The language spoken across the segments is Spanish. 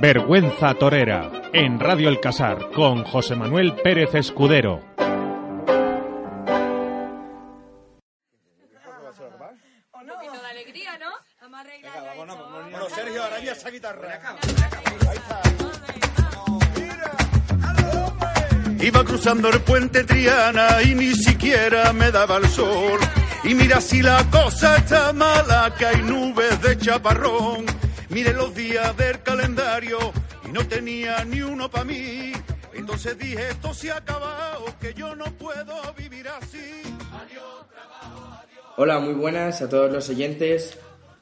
Vergüenza Torera, en Radio El Casar, con José Manuel Pérez Escudero. Un poquito de alegría, ¿no? Vamos a arreglar Bueno, Sergio, araña esa guitarra. Iba cruzando el puente Triana y ni siquiera me daba el sol. Y mira si la cosa está mala, que hay nubes de chaparrón. Mire los días del calendario y no tenía ni uno para mí. Entonces dije, esto se ha acabado, que yo no puedo vivir así. Hola, muy buenas a todos los oyentes.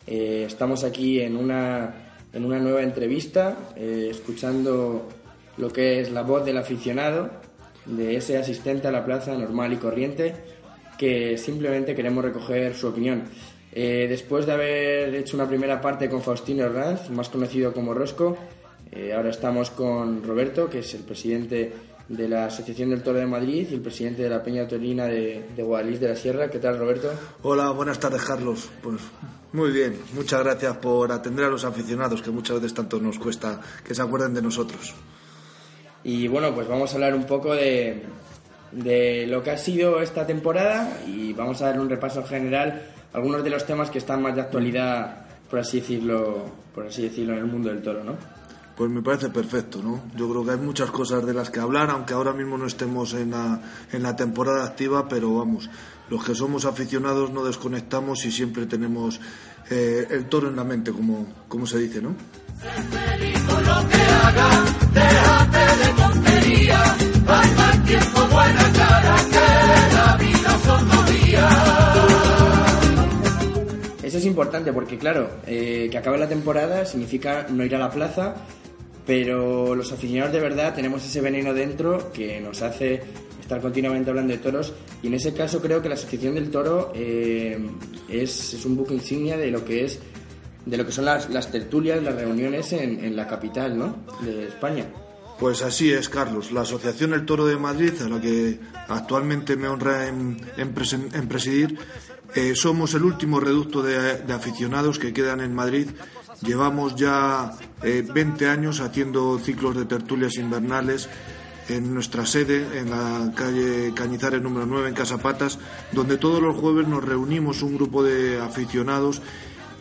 Eh, estamos aquí en una, en una nueva entrevista, eh, escuchando lo que es la voz del aficionado, de ese asistente a la plaza normal y corriente, que simplemente queremos recoger su opinión. Eh, después de haber hecho una primera parte con Faustino Herranz, más conocido como Rosco, eh, ahora estamos con Roberto, que es el presidente de la Asociación del Toro de Madrid y el presidente de la Peña Torina de, de Guadalís de la Sierra. ¿Qué tal, Roberto? Hola, buenas tardes, Carlos. Pues muy bien, muchas gracias por atender a los aficionados, que muchas veces tanto nos cuesta que se acuerden de nosotros. Y bueno, pues vamos a hablar un poco de, de lo que ha sido esta temporada y vamos a dar un repaso general algunos de los temas que están más de actualidad, por así decirlo, por así decirlo, en el mundo del toro, ¿no? Pues me parece perfecto, ¿no? Yo creo que hay muchas cosas de las que hablar, aunque ahora mismo no estemos en la, en la temporada activa, pero vamos, los que somos aficionados no desconectamos y siempre tenemos eh, el toro en la mente, como, como se dice, ¿no? Es importante porque, claro, eh, que acabe la temporada significa no ir a la plaza, pero los aficionados de verdad tenemos ese veneno dentro que nos hace estar continuamente hablando de toros y en ese caso creo que la Asociación del Toro eh, es, es un buque insignia de lo que es de lo que son las, las tertulias, las reuniones en, en la capital ¿no? de España. Pues así es, Carlos. La Asociación El Toro de Madrid, a la que actualmente me honra en, en presen- en presidir, eh, somos el último reducto de, aficionados que quedan en Madrid. Llevamos ya eh, 20 años haciendo ciclos de tertulias invernales en nuestra sede, en la calle Cañizares número 9, en Casapatas, donde todos los jueves nos reunimos un grupo de aficionados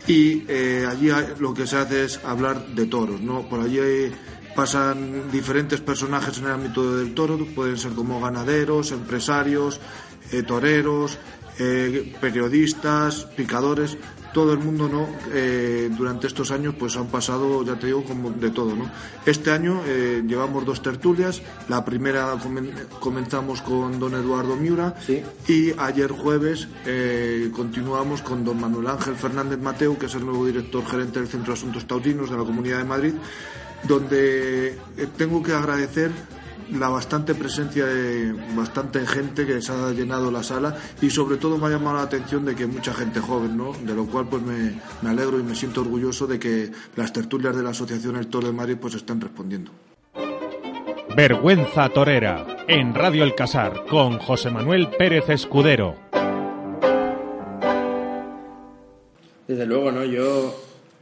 y eh, allí lo que se hace es hablar de toros, ¿no? Por allí pasan diferentes personajes en el ámbito del toro, pueden ser como ganaderos, empresarios, eh, toreros, eh, periodistas, picadores, todo el mundo, ¿no? Eh, durante estos años, pues han pasado, ya te digo, como de todo, ¿no? Este año eh, llevamos dos tertulias, la primera comen- comenzamos con don Eduardo Miura Sí. y ayer jueves eh, continuamos con don Manuel Ángel Fernández Mateo, que es el nuevo director gerente del Centro de Asuntos Taurinos de la Comunidad de Madrid, donde tengo que agradecer la bastante presencia de bastante gente que se ha llenado la sala y sobre todo me ha llamado la atención de que mucha gente joven, ¿no? De lo cual pues me, me alegro y me siento orgulloso de que las tertulias de la Asociación El Toro de Madrid pues están respondiendo. Vergüenza Torera, en Radio El Casar, con José Manuel Pérez Escudero. Desde luego, ¿no? Yo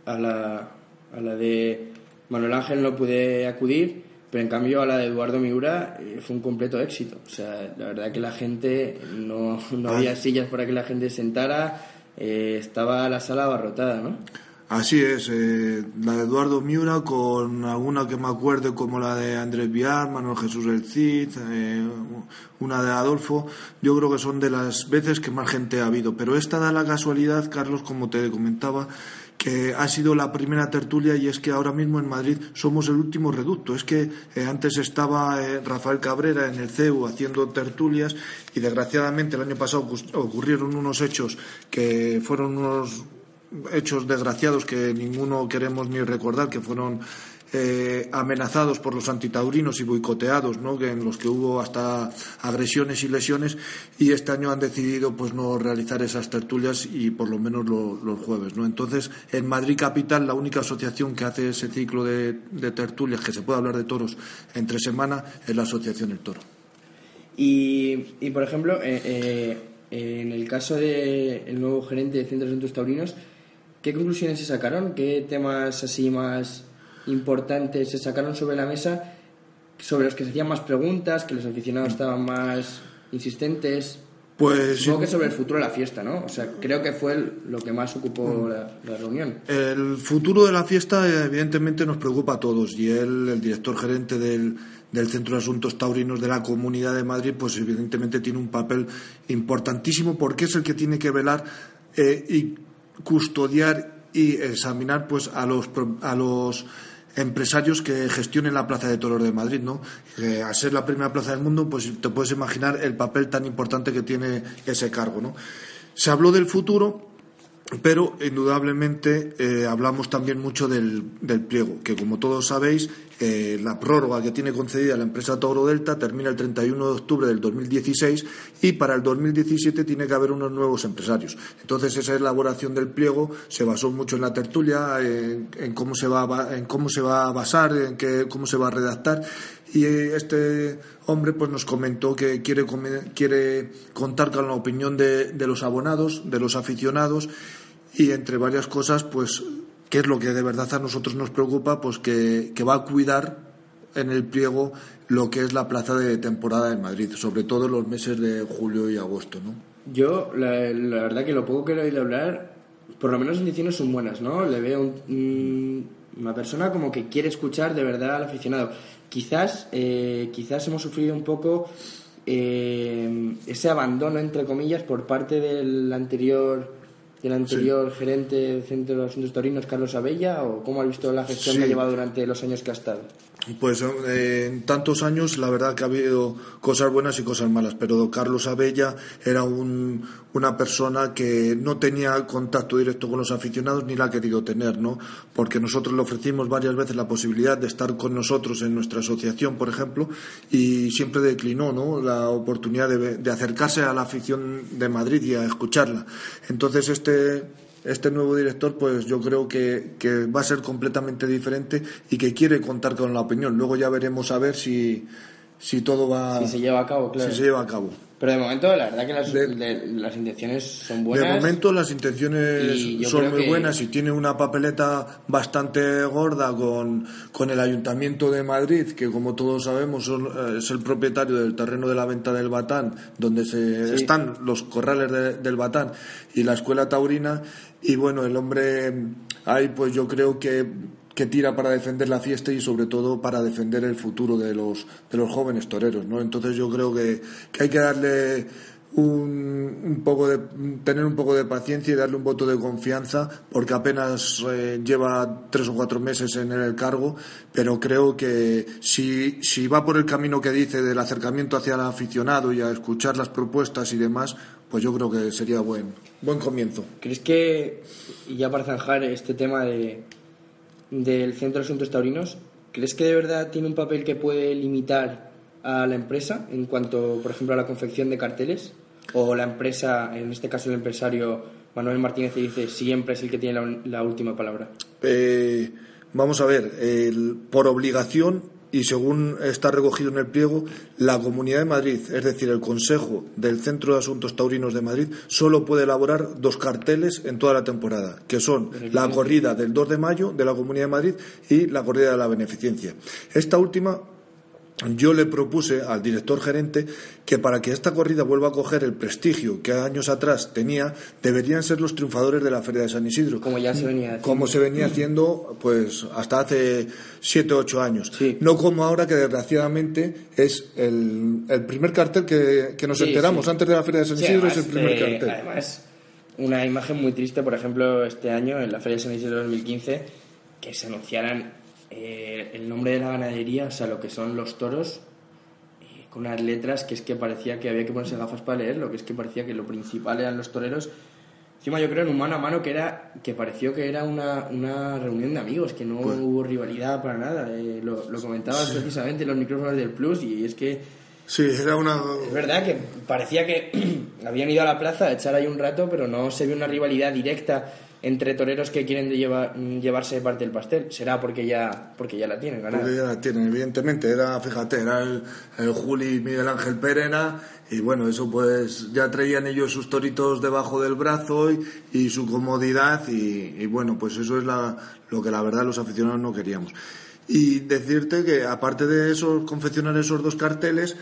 a la, a la de Manuel Ángel no pude acudir, pero en cambio a la de Eduardo Miura eh, fue un completo éxito. O sea, la verdad que la gente, no, no había sillas para que la gente sentara, eh, estaba la sala abarrotada, ¿no? Así es, eh, la de Eduardo Miura con alguna que me acuerde como la de Andrés Viar, Manuel Jesús El Cid, eh, una de Adolfo, yo creo que son de las veces que más gente ha habido. Pero esta da la casualidad, Carlos, como te comentaba, ha sido la primera tertulia y es que ahora mismo en Madrid somos el último reducto. Es que eh, antes estaba eh, Rafael Cabrera en el CEU haciendo tertulias y desgraciadamente el año pasado ocurrieron unos hechos que fueron unos hechos desgraciados que ninguno queremos ni recordar, que fueron eh, amenazados por los antitaurinos y boicoteados, ¿no? en los que hubo hasta agresiones y lesiones, y este año han decidido pues no realizar esas tertulias y por lo menos lo- los jueves. ¿no? Entonces, en Madrid Capital, la única asociación que hace ese ciclo de, de tertulias, que se puede hablar de toros entre semana, es la Asociación El Toro. Y, y, por ejemplo, eh, eh, en el caso del nuevo gerente de Centros de Asuntos Taurinos, ¿qué conclusiones se sacaron? ¿Qué temas así más importantes se sacaron sobre la mesa sobre los que se hacían más preguntas, que los aficionados estaban más insistentes. Pues Supongo que sobre el futuro de la fiesta, ¿no? O sea, creo que fue el- lo que más ocupó la, la reunión. El futuro de la fiesta eh, evidentemente nos preocupa a todos y él, el director gerente del, del Centro de Asuntos Taurinos de la Comunidad de Madrid, pues evidentemente tiene un papel importantísimo porque es el que tiene que velar eh, y custodiar y examinar pues a los a los empresarios que gestionen la Plaza de Toros de Madrid, ¿no? Que al ser la primera plaza del mundo, pues te puedes imaginar el papel tan importante que tiene ese cargo, ¿no? Se habló del futuro, pero indudablemente eh, hablamos también mucho del, pliego, que como todos sabéis, eh, la prórroga que tiene concedida la empresa Toro Delta termina el 31 de octubre del 2016 y para el 2017 tiene que haber unos nuevos empresarios. Entonces esa elaboración del pliego se basó mucho en la tertulia, en, cómo se va en cómo se va a basar, en qué, cómo se va a redactar y eh, este hombre pues nos comentó que quiere, quiere contar con la opinión de los abonados, de los aficionados y entre varias cosas pues qué es lo que de verdad a nosotros nos preocupa pues que, que va a cuidar en el pliego lo que es la plaza de temporada en Madrid, sobre todo en los meses de julio y agosto, ¿no? Yo, la, verdad que lo poco que he oído hablar, por lo menos las intenciones son buenas, ¿no? Le veo un- una persona como que quiere escuchar de verdad al aficionado. Quizás, eh, quizás hemos sufrido un poco eh, ese abandono, entre comillas, por parte del anterior del anterior gerente del Centro de Asuntos Taurinos, Carlos Abella, o cómo ha visto la gestión Sí. que ha llevado durante los años que ha estado. Pues eh, en tantos años la verdad que ha habido cosas buenas y cosas malas, pero Carlos Abella era un- una persona que no tenía contacto directo con los aficionados ni la ha querido tener, ¿no? Porque nosotros le ofrecimos varias veces la posibilidad de estar con nosotros en nuestra asociación, por ejemplo, y siempre declinó, ¿no? La oportunidad de, de acercarse a la afición de Madrid y a escucharla. Entonces este este nuevo director, pues yo creo que, que va a ser completamente diferente y que quiere contar con la opinión. Luego ya veremos a ver si, si todo va. Si se lleva a cabo, claro. si se lleva a cabo. Pero de momento, la verdad que las, De- de- las intenciones son buenas. De momento las intenciones son muy que- buenas y tiene una papeleta bastante gorda con, con el Ayuntamiento de Madrid, que como todos sabemos son, eh, es el propietario del terreno de la venta del Batán, donde se Sí. están los corrales de- del Batán y la escuela taurina. Y bueno, el hombre ahí pues yo creo que que tira para defender la fiesta y sobre todo para defender el futuro de los de los jóvenes toreros, ¿no? Entonces yo creo que, que hay que darle un, un poco de tener un poco de paciencia y darle un voto de confianza porque apenas eh, lleva tres o cuatro meses en el cargo pero creo que si, si va por el camino que dice del acercamiento hacia el aficionado y a escuchar las propuestas y demás pues yo creo que sería buen buen comienzo ¿Crees que, y ya para zanjar este tema de, del Centro de Asuntos Taurinos, ¿crees que de verdad tiene un papel que puede limitar a la empresa en cuanto, por ejemplo, a la confección de carteles? ¿O la empresa, en este caso el empresario Manuel Martínez, dice siempre es el que tiene la, la última palabra? Eh, vamos a ver, el- por obligación y según está recogido en el pliego, la Comunidad de Madrid, es decir, el Consejo del Centro de Asuntos Taurinos de Madrid, solo puede elaborar dos carteles en toda la temporada, que son la corrida del 2 de mayo de la Comunidad de Madrid y la corrida de la Beneficencia. Esta última yo le propuse al director gerente que para que esta corrida vuelva a coger el prestigio que años atrás tenía, deberían ser los triunfadores de la Feria de San Isidro. Como ya se venía haciendo. Como se venía haciendo pues hasta hace siete o ocho años. Sí. No como ahora que desgraciadamente es el, el primer cartel que, que nos Sí, enteramos sí. antes de la Feria de San Isidro es además, el primer eh, cartel. Además, una imagen muy triste, por ejemplo, este año en la Feria de San Isidro 2015, que se anunciaran eh, el nombre de la ganadería, o sea, lo que son los toros, eh, con unas letras que es que parecía que había que ponerse gafas para leerlo, que es que parecía que lo principal eran los toreros. Encima yo creo en un mano a mano que era que pareció que era una, una reunión de amigos, que no Pues hubo rivalidad para nada. Eh, lo, lo comentabas precisamente en los micrófonos del Plus y es que Sí, era una... es verdad que parecía que habían ido a la plaza a echar ahí un rato, pero no se vio una rivalidad directa entre toreros que quieren llevar, llevarse parte del pastel. Será porque ya, porque ya la tienen ganada. Porque ya la tienen, evidentemente. Era, fíjate, era el, el Juli Miguel Ángel Perena y bueno, eso pues ya traían ellos sus toritos debajo del brazo y, su comodidad y, y, bueno, pues eso es la, lo que la verdad los aficionados no queríamos. Y decirte que aparte de eso, confeccionar esos dos carteles,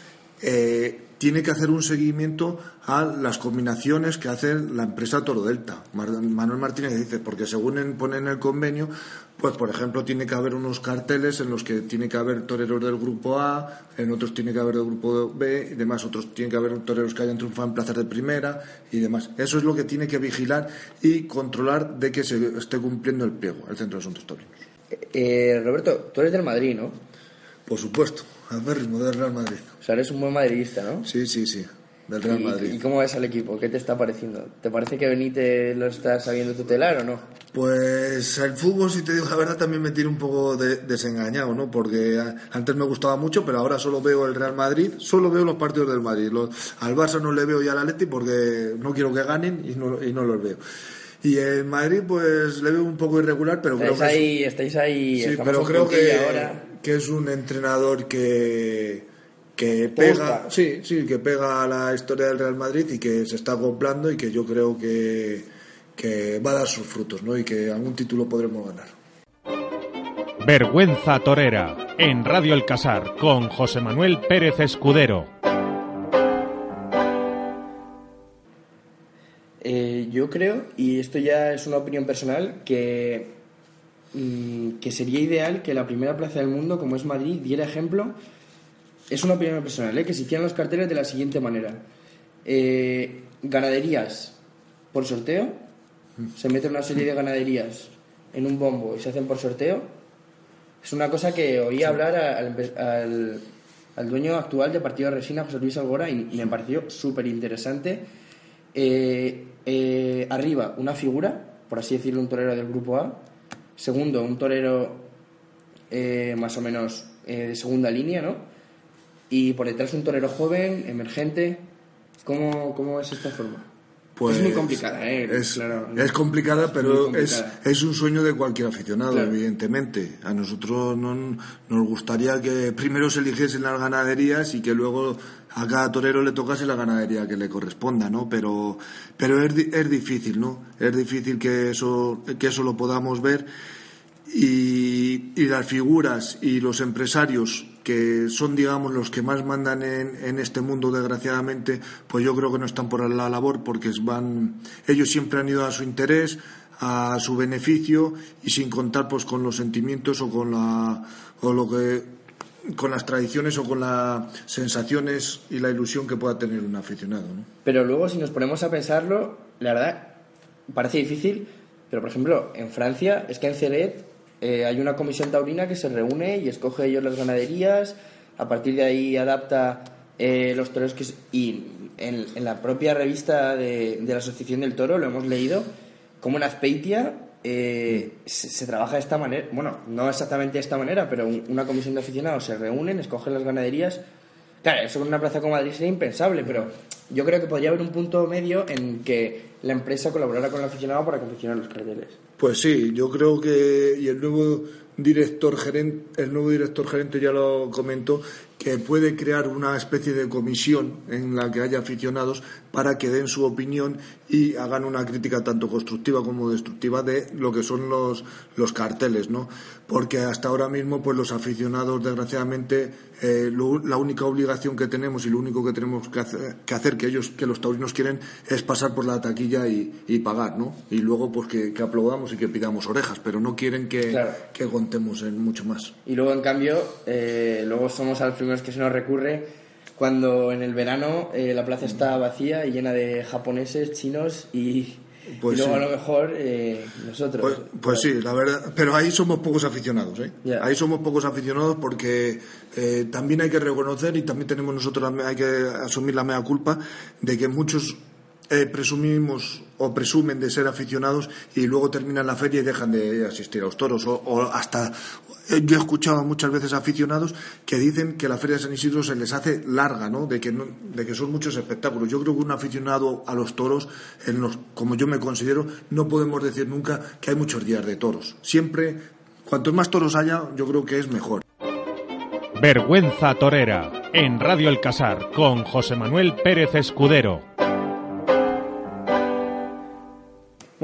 eh, tiene que hacer un seguimiento a las combinaciones que hace la empresa Toro Delta. Manuel Martínez dice, porque según pone en el convenio, pues por ejemplo tiene que haber unos carteles en los que tiene que haber toreros del grupo A, en otros tiene que haber del grupo B y demás, otros tiene que haber toreros que hayan triunfado en plazas de primera y demás. Eso es lo que tiene que vigilar y controlar de que se esté cumpliendo el pliego, el Centro de Asuntos Torinos. Eh, Roberto, tú eres del Madrid, ¿no? Por supuesto, al ritmo del Real Madrid. O sea, eres un buen madridista, ¿no? Sí, sí, sí, del Real ¿Y, Madrid. ¿Y cómo ves al equipo? ¿Qué te está pareciendo? ¿Te parece que Benítez lo está sabiendo tutelar o no? Pues el fútbol, si te digo la verdad, también me tiene un poco de- desengañado, ¿no? Porque antes me gustaba mucho, pero ahora solo veo el Real Madrid, solo veo los partidos del Madrid. Los- al Barça no le veo ya al Atleti porque no quiero que ganen y no, y no los veo. Y en Madrid, pues le veo un poco irregular, pero creo Estáis que es- ahí, estáis ahí. Sí, pero creo que, ahora. Que es un entrenador que, que ¿Te pega, sí, sí, que pega a la historia del Real Madrid y que se está acoplando y que yo creo que, que va a dar sus frutos, ¿no? Y que algún título podremos ganar. Vergüenza Torera, en Radio El Casar, con José Manuel Pérez Escudero. Eh, yo creo, y esto ya es una opinión personal, que, mm, que sería ideal que la primera plaza del mundo, como es Madrid, diera ejemplo. Es una opinión personal, ¿eh? que se hicieran los carteles de la siguiente manera: Eh, ganaderías por sorteo, se mete una serie de ganaderías en un bombo y se hacen por sorteo. Es una cosa que oí hablar al, al- al dueño actual de Partido de Resina, José Luis Algora, y me pareció súper interesante. Eh, eh, arriba, una figura, por así decirlo, un torero del grupo A. Segundo, un torero eh, más o menos eh, de segunda línea, ¿no? Y por detrás un torero joven, emergente. ¿Cómo, cómo es esta forma? Pues es muy complicada, ¿eh? Es, Claro, es complicada, pero es, complicada. es un sueño de cualquier aficionado, Claro. evidentemente. A nosotros no, nos gustaría que primero se eligiesen las ganaderías y que luego a cada torero le tocase la ganadería que le corresponda, ¿no? Pero, pero es, es difícil, ¿no? Es difícil que eso, que eso lo podamos ver y, y las figuras y los empresarios que son digamos los que más mandan en, en este mundo desgraciadamente pues yo creo que no están por la labor porque van ellos siempre han ido a su interés a su beneficio y sin contar pues con los sentimientos o con la o lo que con las tradiciones o con las sensaciones y la ilusión que pueda tener un aficionado. Pero luego, si nos ponemos a pensarlo, la verdad, parece difícil, pero por ejemplo, en Francia, es que en Celet eh, hay una comisión taurina que se reúne y escoge ellos las ganaderías, a partir de ahí adapta eh, los toros que... Y en, en la propia revista de, de la Asociación del Toro lo hemos leído, como en Azpeitia eh, se, trabaja de esta manera, bueno, no exactamente de esta manera, pero un- una comisión de aficionados se reúnen, escogen las ganaderías. Claro, eso en una plaza como Madrid sería impensable, pero yo creo que podría haber un punto medio en que la empresa colaborara con el aficionado para confeccionar los carteles. Pues sí, yo creo que y el nuevo director gerente, el nuevo director gerente ya lo comentó que puede crear una especie de comisión en la que haya aficionados para que den su opinión y hagan una crítica tanto constructiva como destructiva de lo que son los los carteles, ¿no? Porque hasta ahora mismo pues los aficionados desgraciadamente eh, la única obligación que tenemos y lo único que tenemos que que hacer que ellos que los taurinos quieren es pasar por la taquilla y, y pagar, ¿no? Y luego pues que, que aplaudamos y que pidamos orejas, pero no quieren que, Claro. que contemos en mucho más. Y luego, en cambio, eh, luego somos a los primeros que se nos recurre cuando en el verano eh, la plaza está vacía y llena de japoneses, chinos y, Pues y luego sí. a lo mejor eh, nosotros. Pues, pues sí, la verdad, pero ahí somos pocos aficionados, ¿eh? Ahí somos pocos aficionados porque eh, también hay que reconocer y también tenemos nosotros la- hay que asumir la mea culpa de que muchos eh, presumimos o presumen de ser aficionados y luego terminan la feria y dejan de asistir a los toros o, o hasta yo he escuchado muchas veces aficionados que dicen que la Feria de San Isidro se les hace larga, ¿no? De que, de que son muchos espectáculos. Yo creo que un aficionado a los toros, como yo me considero, no podemos decir nunca que hay muchos días de toros. Siempre, cuantos más toros haya, yo creo que es mejor. Vergüenza Torera, en Radio El Casar, con José Manuel Pérez Escudero.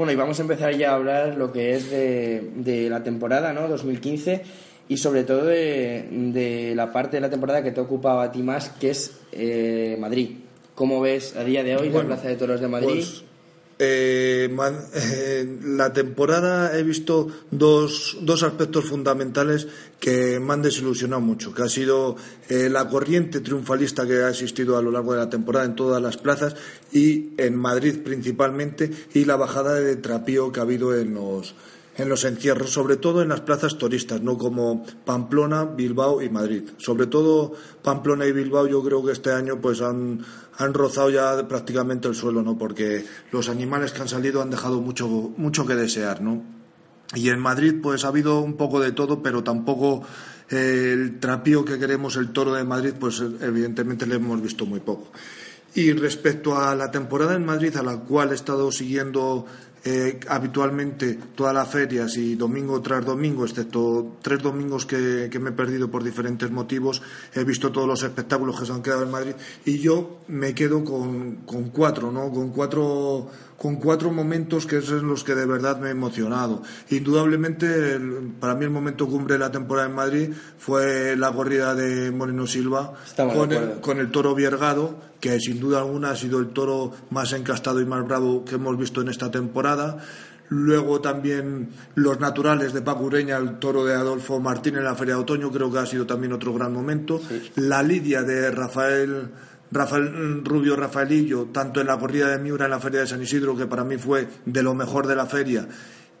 Bueno, y vamos a empezar ya a hablar lo que es de, de la temporada, ¿no? 2015 y sobre todo de, de, la parte de la temporada que te ha ocupado a ti más, que es eh, Madrid. ¿Cómo ves a día de hoy Bueno, la Plaza de Toros de Madrid? Pues, eh, eh, la temporada he visto dos, dos aspectos fundamentales que me han desilusionado mucho, que ha sido eh, la corriente triunfalista que ha existido a lo largo de la temporada en todas las plazas y en Madrid principalmente y la bajada de trapío que ha habido en los en los encierros, sobre todo en las plazas turistas, no como Pamplona, Bilbao y Madrid. Sobre todo Pamplona y Bilbao yo creo que este año pues han, han rozado ya prácticamente el suelo, ¿no? Porque los animales que han salido han dejado mucho, mucho que desear, ¿no? Y en Madrid pues ha habido un poco de todo, pero tampoco eh, el trapío que queremos, el toro de Madrid, pues evidentemente le hemos visto muy poco. Y respecto a la temporada en Madrid, a la cual he estado siguiendo eh, habitualmente todas las ferias y domingo tras domingo, excepto tres domingos que, que me he perdido por diferentes motivos, he visto todos los espectáculos que se han quedado en Madrid y yo me quedo con, con cuatro, ¿no? Con cuatro con cuatro momentos que son los que de verdad me he emocionado. Indudablemente, el- para mí el momento cumbre de la temporada en Madrid fue la corrida de Moreno Silva con el, acuerdo. con el toro Viergado, que sin duda alguna ha sido el toro más encastado y más bravo que hemos visto en esta temporada. Luego también los naturales de Paco Ureña, el toro de Adolfo Martín en la Feria de Otoño, creo que ha sido también otro gran momento. La lidia de Rafael, Rafael Rubio Rafaelillo, tanto en la corrida de Miura en la Feria de San Isidro, que para mí fue de lo mejor de la feria,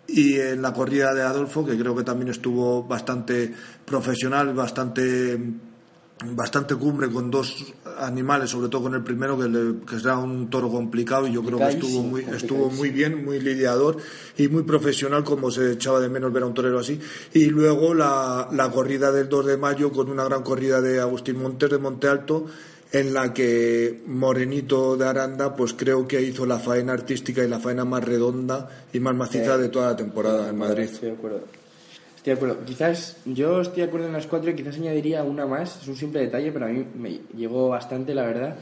y en la corrida de Adolfo, que creo que también estuvo bastante profesional, bastante bastante cumbre con dos animales, sobre todo con el primero que, le- que un toro complicado y yo creo que estuvo muy estuvo muy bien, muy lidiador y muy profesional como se echaba de menos ver a un torero así. Y luego la, la corrida del 2 de mayo con una gran corrida de Agustín Montes de Monte Alto en la que Morenito de Aranda pues creo que hizo la faena artística y la faena más redonda y más maciza Sí. de toda la temporada en Madrid. Estoy de acuerdo. Estoy de acuerdo. Quizás yo estoy de acuerdo en las cuatro y quizás añadiría una más. Es un simple detalle, pero a mí me llegó bastante, la verdad.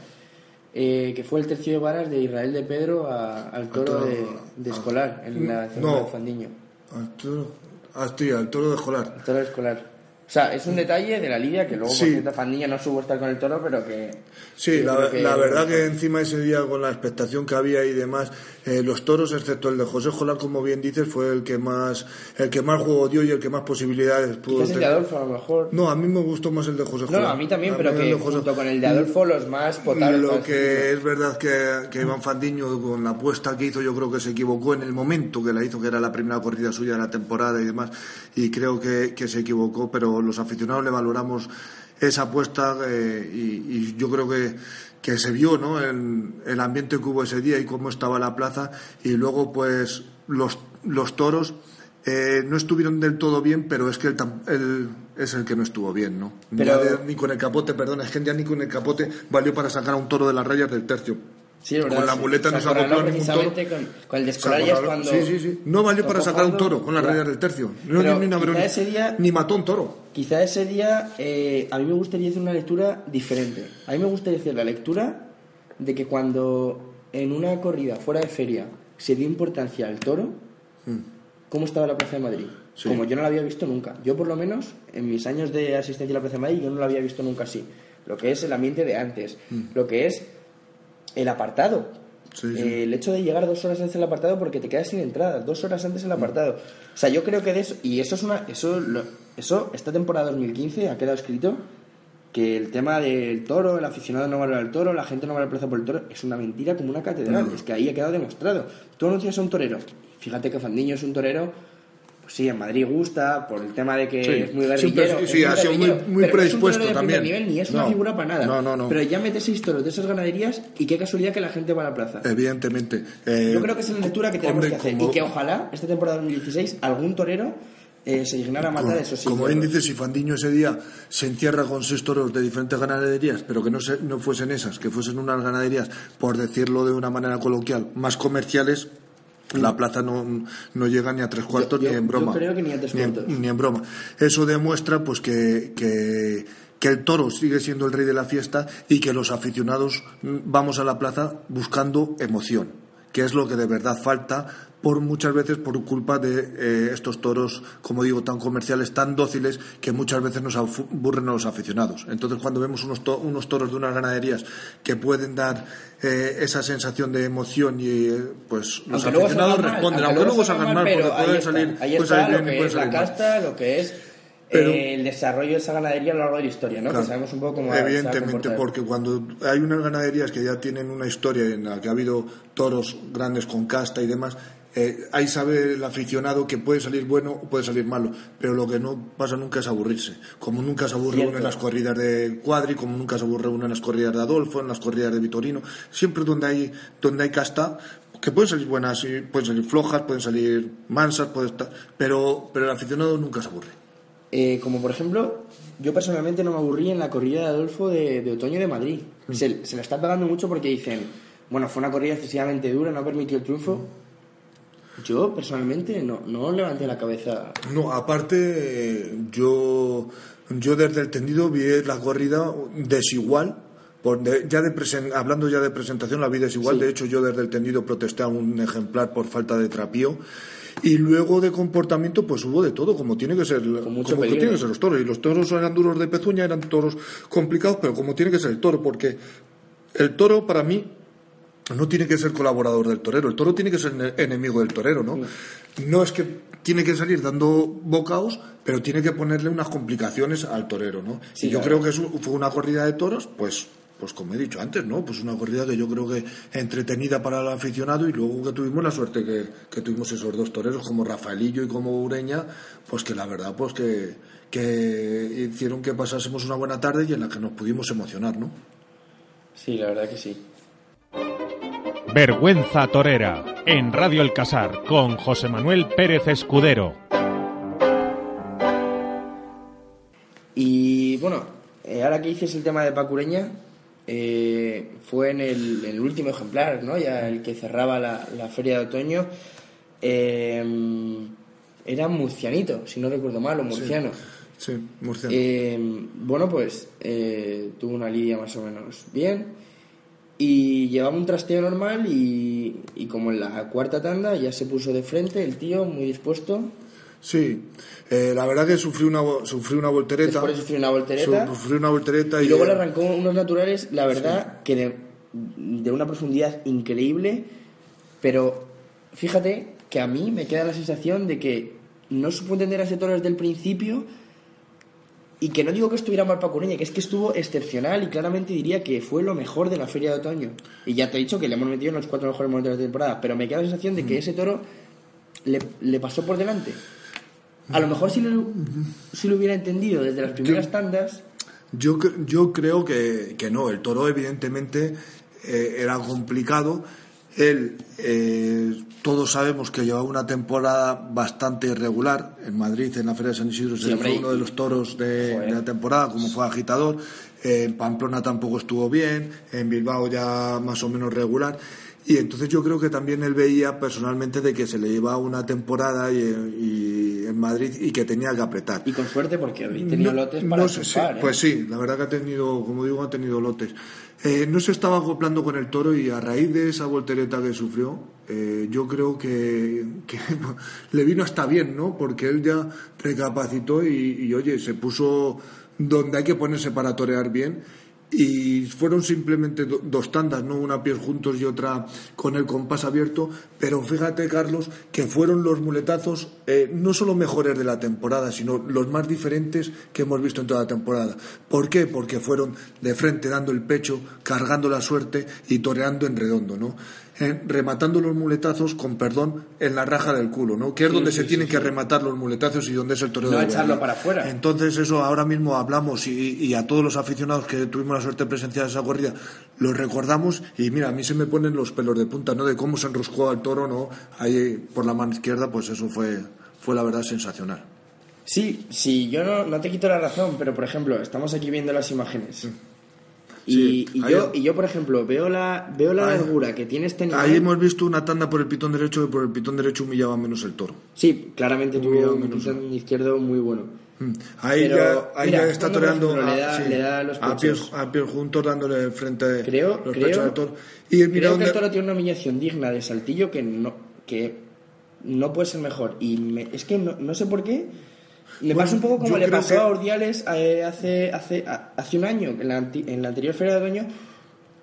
Eh, que fue el tercio de varas de Israel de Pedro a- al toro toro- de, de Escolar en la zona No. del Fandiño. Al toro, ah, sí, al toro de Jolar. El toro de Escolar. O sea, es un detalle de la lidia que luego, Sí. por cierto, Fandiño no supo estar con el toro, pero que. Sí, la, que- la verdad que encima ese día con la expectación que había y demás, eh, los toros, excepto el de José Jolar, como bien dices, fue el que más el que más juego dio y el que más posibilidades pudo Quizás el de tener. Adolfo, a lo mejor. No, a mí me gustó más el de José Jolar. no, a mí también, A pero que José- junto con el de Adolfo, los más potables. Lo que es verdad que, que Iván Fandiño con la apuesta que hizo yo creo que se equivocó en el momento que la hizo, que era la primera corrida suya de la temporada y demás, y creo que, que se equivocó, pero los aficionados le valoramos esa apuesta eh, y, y yo creo que, que se vio ¿no? en el ambiente que hubo ese día y cómo estaba la plaza y luego pues los, los toros eh, no estuvieron del todo bien, pero es que él, tam- él es el que no estuvo bien, ¿no? Pero- de- ni con el capote, perdona, es que ya ni con el capote valió para sacar a un toro de las rayas del tercio. Sí, verdad, con la sí. muleta no se acorraló acopló ningún toro. Con, con el de Escolar cuando. Sí, sí, sí. No valió para sacar un toro con las claro. del tercio. No Pero ni, una quizá broma. ese día- ni mató un toro. Quizá ese día eh, a mí me gustaría hacer una lectura diferente. A mí me gustaría hacer la lectura de que cuando en una corrida fuera de feria se dio importancia al toro, ¿cómo estaba la Plaza de Madrid? Sí. Como yo no la había visto nunca. Yo por lo menos, en mis años de asistencia a la Plaza de Madrid, yo no la había visto nunca así. Lo que es el ambiente de antes, lo que es el apartado. Sí, sí. Eh, el hecho de llegar dos horas antes al apartado porque te quedas sin entrada, dos horas antes Hmm. al apartado. O sea, yo creo que de eso, y eso es una, eso, lo- eso, esta temporada 2015 ha quedado escrito que el tema del toro, el aficionado no valora el toro, la gente no valora el precio por el toro, es una mentira como una catedral. Hmm. Es que ahí ha quedado demostrado. Tú anuncias a un torero, fíjate que Fandiño es un torero. Pues sí, en Madrid gusta por el tema de que Sí. es muy guerrillero. sí, ha sido muy- muy es un predispuesto también. nivel, ni es una No. figura para nada. No, no, no. Pero ya metes seis toros de esas ganaderías y qué casualidad que la gente va a la plaza. Evidentemente. Eh, Yo creo que es la lectura que tenemos hombre, que hacer como- y que ojalá esta temporada 2016 algún torero eh, se dignara a matar Como, esos como bien dices, si Fandiño ese día se encierra con seis toros de diferentes ganaderías, pero que no, se- no fuesen esas, que fuesen unas ganaderías, por decirlo de una manera coloquial, más comerciales, la plaza no, no llega ni a tres cuartos yo- ni en yo broma. creo que ni a tres Ni en- cuartos. ni en broma. Eso demuestra pues que, que, que el toro sigue siendo el rey de la fiesta y que los aficionados mm, vamos a la plaza buscando emoción, que es lo que de verdad falta por muchas veces por culpa de eh, estos toros, como digo, tan comerciales, tan dóciles, que muchas veces nos aburren a los aficionados. Entonces, cuando vemos unos, to- unos toros de unas ganaderías que pueden dar eh, esa sensación de emoción y eh, pues los Aunque aficionados responden, aunque luego salgan mal, pero porque pueden está, salir, ahí pueden salir lo que pueden es la salir casta, lo que es Pero- eh, el desarrollo de esa ganadería a lo largo de la historia, ¿no? Claro. Que sabemos un poco cómo Evidentemente, porque cuando hay unas ganaderías que ya tienen una historia en la que ha habido toros grandes con casta y demás, eh, ahí sabe el aficionado que puede salir bueno o puede salir malo, pero lo que no pasa nunca es aburrirse. Como nunca se aburre Cierto. uno en las corridas de Cuadri, como nunca se aburre uno en las corridas de Adolfo, en las corridas de Vitorino, siempre donde hay, donde hay casta, que pueden salir buenas, y pueden salir flojas, pueden salir mansas, puede estar, pero, pero el aficionado nunca se aburre. Eh, como por ejemplo, yo personalmente no me aburrí en la corrida de Adolfo de, de otoño de Madrid. Mm. Se, se la está pagando mucho porque dicen, bueno, fue una corrida excesivamente dura, no permitió el triunfo. Yo personalmente no, no levanté la cabeza. No, aparte, yo, yo desde el tendido vi la corrida desigual. Por de- ya de presen- hablando ya de presentación, la vi desigual. Sí. De hecho, yo desde el tendido protesté a un ejemplar por falta de trapío. Y luego de comportamiento, pues hubo de todo, como tiene que ser, como que tiene que ser los toros. Y los toros eran duros de pezuña, eran toros complicados, pero como tiene que ser el toro, porque el toro para mí no tiene que ser colaborador del torero, el toro tiene que ser ene- enemigo del torero, ¿no? No es que tiene que salir dando bocaos, pero tiene que ponerle unas complicaciones al torero, ¿no? Sí, y yo claro. creo que fue una corrida de toros, pues pues como he dicho antes, ¿no? Pues una corrida que yo creo que entretenida para el aficionado y luego que tuvimos la suerte que, que tuvimos esos dos toreros como Rafaelillo y como Ureña, pues que la verdad pues que, que hicieron que pasásemos una buena tarde y en la que nos pudimos emocionar, ¿no? Sí, la verdad que sí. Vergüenza Torera, en Radio El Casar, con José Manuel Pérez Escudero. Y bueno, eh, ahora que dices el tema de Pacureña, eh, fue en el, en el último ejemplar, ¿no? Ya el que cerraba la, la feria de otoño. eh, era murcianito, si no recuerdo mal, o murciano. Sí, Murciano. Eh, bueno, pues eh, tuvo una lidia más o menos bien y llevaba un trasteo normal y, y como en la cuarta tanda ya se puso de frente el tío muy dispuesto. Sí, eh, la verdad que sufrí una, sufrí una voltereta. Después de sufrir una voltereta. Sufrí una voltereta y, Y luego le arrancó unos naturales, la verdad, que de, de una profundidad increíble, pero fíjate que a mí me queda la sensación de que no supo entender a ese toro desde el principio y que no digo que estuviera mal Pacureña, que es que estuvo excepcional y claramente diría que fue lo mejor de la feria de otoño. Y ya te he dicho que le hemos metido en los cuatro mejores momentos de la temporada, pero me queda la sensación de que ese toro le, le pasó por delante. A lo mejor si lo, si lo hubiera entendido desde las primeras tandas, Yo, yo creo que, que no, el toro evidentemente eh, era complicado. Él, eh, todos sabemos que llevaba una temporada bastante irregular. En Madrid, en la Feria de San Isidro, se Sí, fue uno de los toros de, la temporada, como fue agitador. Eh, en Pamplona tampoco estuvo bien. En Bilbao ya más o menos regular. Y entonces yo creo que también él veía personalmente de que se le llevaba una temporada y, y en Madrid y que tenía que apretar. Y con suerte porque tenido No- lotes para no sé, sí, ¿eh? Pues sí, la verdad que ha tenido, como digo, ha tenido lotes. Eh, no se estaba acoplando con el toro y a raíz de esa voltereta que sufrió, eh, yo creo que, le vino hasta bien, ¿no? Porque él ya recapacitó y, y, oye, se puso donde hay que ponerse para torear bien. Y fueron simplemente do- dos tandas, no una piel juntos y otra con el compás abierto. Pero fíjate, Carlos, que fueron los muletazos eh, no solo mejores de la temporada, sino los más diferentes que hemos visto en toda la temporada. ¿Por qué? Porque fueron de frente dando el pecho, cargando la suerte y toreando en redondo, ¿no? Eh, rematando los muletazos, con perdón, en la raja del culo, ¿no? Que es donde se tienen que rematar los muletazos y donde es el toreo No de echarlo para afuera. Entonces eso ahora mismo hablamos y, y a todos los aficionados que tuvimos la suerte de presenciar esa corrida lo recordamos y mira, a mí se me ponen los pelos de punta, ¿no? De cómo se enroscó al toro, ¿no? Ahí por la mano izquierda, pues eso fue, fue la verdad sensacional. Sí, sí, yo no, no te quito la razón, pero por ejemplo, estamos aquí viendo las imágenes. Y, Sí, y ahí- yo, y yo, por ejemplo, veo la, veo la largura que tiene este animal. Ahí hemos visto una tanda por el pitón derecho que por el pitón derecho humillaba menos el toro. Sí, claramente tuvo un pitón izquierdo muy bueno. Mm. Ahí Pero, ya, ahí mira, ya está toreando ejemplo, a, le da- sí, le da los a pies, a pies juntos dándole frente Creo, los creo, pechos al toro. Y mira creo que dónde- el toro tiene una humillación digna de Saltillo que no, que no puede ser mejor. Y me- es que no, no sé por qué. Me Bueno, pasa un poco como le pasó que- a Ordiales eh, hace, hace, hace un año, en la, anti- en la anterior Feria de Otoño,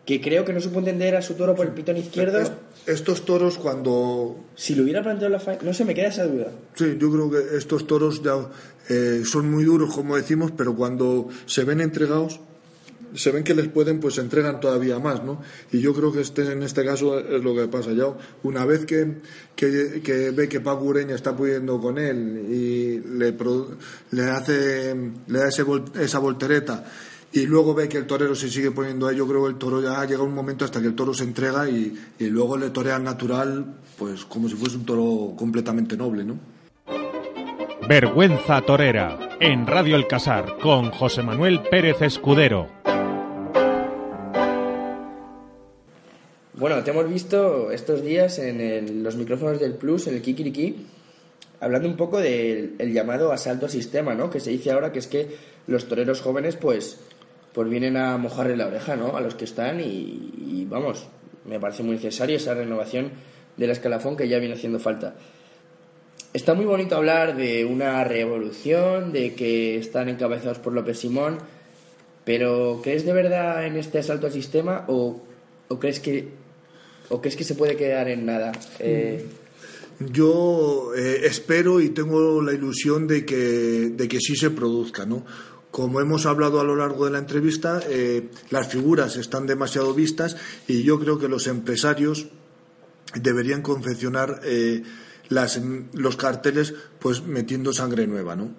que creo que no supo entender a su toro por el pitón izquierdo. Est- estos toros cuando Si lo hubiera planteado la fa- No sé, me queda esa duda. Sí, yo creo que estos toros ya eh, son muy duros, como decimos, pero cuando se ven entregados, se ven que les pueden, pues se entregan todavía más, ¿no? Y yo creo que este, en este caso es lo que pasa ya. Una vez que, que, que ve que Paco Ureña está pudiendo con él y le, le hace, le da ese esa voltereta y luego ve que el torero se sigue poniendo ahí, yo creo que el toro ya llega un momento hasta que el toro se entrega y, y luego le torea al natural, pues como si fuese un toro completamente noble, ¿no? Vergüenza Torera, en Radio El Casar, con José Manuel Pérez Escudero. Bueno, te hemos visto estos días en los micrófonos del Plus, en el Kikiriki, hablando un poco del el llamado asalto sistema, ¿no? Que se dice ahora que es que los toreros jóvenes, pues, pues vienen a mojarle la oreja, ¿no? A los que están y, y, vamos, me parece muy necesaria esa renovación del escalafón que ya viene haciendo falta. Está muy bonito hablar de una revolución, de que están encabezados por López Simón, pero ¿crees de verdad en este asalto al sistema o, o crees que o crees que se puede quedar en nada? Eh, Yo eh, espero y tengo la ilusión de que, de que sí se produzca, ¿no? Como hemos hablado a lo largo de la entrevista, eh, las figuras están demasiado vistas y yo creo que los empresarios deberían confeccionar las, los carteles pues metiendo sangre nueva, ¿no?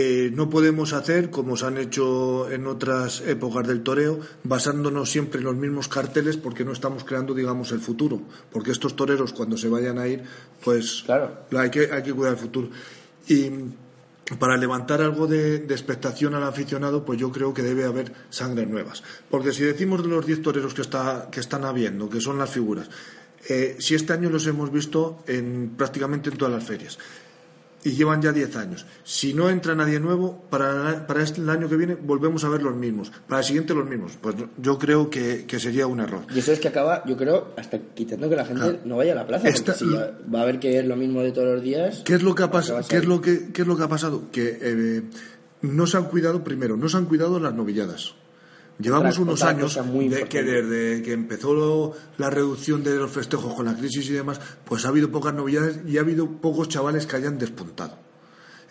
Eh, no podemos hacer, como se han hecho en otras épocas del toreo, basándonos siempre en los mismos carteles porque no estamos creando, digamos, el futuro. Porque estos toreros, cuando se vayan a ir, pues Claro. hay, que, hay que cuidar el futuro. Y para levantar algo de, de expectación al aficionado, pues yo creo que debe haber sangres nuevas. Porque si decimos de los 10 toreros que, está, que están habiendo, que son las figuras, eh, si este año los hemos visto en prácticamente en todas las ferias y llevan ya 10 años. Si no entra nadie nuevo, para, para este, el año que viene volvemos a ver los mismos. Para el siguiente los mismos. Pues yo creo que, que sería un error. y eso es que acaba, yo creo, hasta quitando que la gente no vaya a la plaza, porque si va, va a haber que ver lo mismo de todos los días. ¿Qué es lo que ha ¿qué va pasado? ¿Qué es lo que, qué es lo que ha pasado? Que eh, no se han cuidado primero, no se han cuidado las novilladas. Llevamos unos años muy de que desde que empezó lo- la reducción de los festejos con la crisis y demás, pues ha habido pocas novedades y ha habido pocos chavales que hayan despuntado.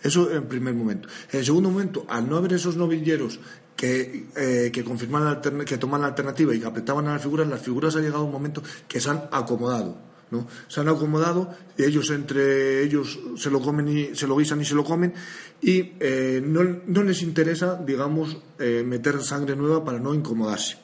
Eso en primer momento. En segundo momento, al no haber esos novilleros que, eh, que confirman que toman la alternativa y que apretaban a las figuras, las figuras ha llegado un momento que se han acomodado. ¿No? Se han acomodado ellos entre ellos se lo comen y se lo guisan y se lo comen y eh, no, no les interesa, digamos, eh, meter sangre nueva para no incomodarse.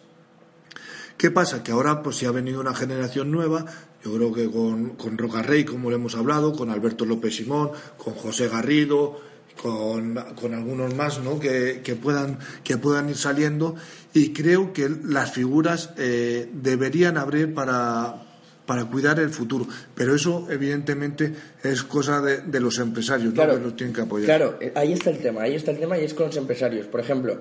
¿Qué pasa? Que ahora, pues si ha venido una generación nueva, yo creo que con, con Roca Rey, como lo hemos hablado, con Alberto López Simón, con José Garrido, con, con algunos más, ¿no? Que, que puedan, que puedan ir saliendo. Y creo que las figuras eh, deberían abrir para, para cuidar el futuro. Pero eso, evidentemente, es cosa de, de los empresarios, ¿no? Claro, Que los tienen que apoyar. Claro, ahí está el tema, ahí está el tema y es con los empresarios. Por ejemplo,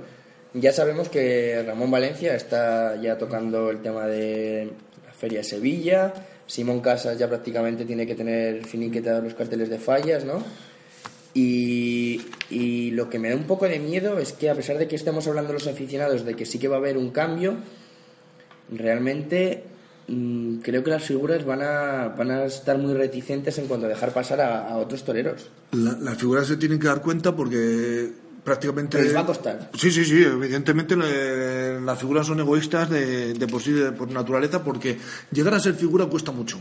ya sabemos que Ramón Valencia está ya tocando el tema de la Feria de Sevilla, Simón Casas ya prácticamente tiene que tener finiquetados los carteles de fallas, ¿no? Y, y lo que me da un poco de miedo es que a pesar de que estemos hablando los aficionados de que sí que va a haber un cambio, realmente mm, creo que las figuras van a, van a estar muy reticentes en cuanto a dejar pasar a- a otros toreros. La- las figuras se tienen que dar cuenta porque prácticamente... Les va a costar. Sí, sí, sí, evidentemente eh, las figuras son egoístas de, de por sí, de- por naturaleza, porque llegar a ser figura cuesta mucho.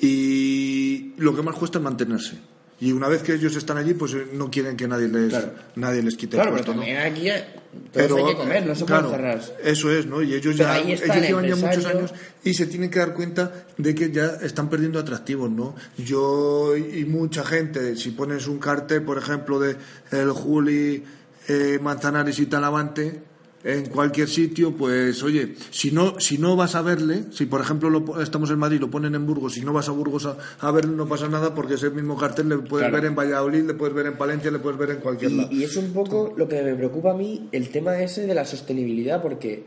Y lo que más cuesta es mantenerse. Y una vez que ellos están allí, pues eh, no quieren que nadie les, Claro. nadie les quite Claro, el pero puesto, ¿no? también aquí, eh, Todos hay que comer, no se pueden cerrar. Eso es, ¿no? Y ellos Pero ya ellos el llevan ya muchos años y se tienen que dar cuenta de que ya están perdiendo atractivos, ¿no? Yo y mucha gente, si pones un cartel, por ejemplo, de el Juli, eh, Manzanares y Talavante en cualquier sitio, pues oye, si no si no vas a verle, si por ejemplo lo estamos en Madrid, lo ponen en Burgos, si no vas a Burgos a, a verle no pasa nada porque ese mismo cartel le puedes Claro. ver en Valladolid, le puedes ver en Palencia, le puedes ver en cualquier lado. Y, y es un poco lo que me preocupa a mí, el tema ese de la sostenibilidad, porque,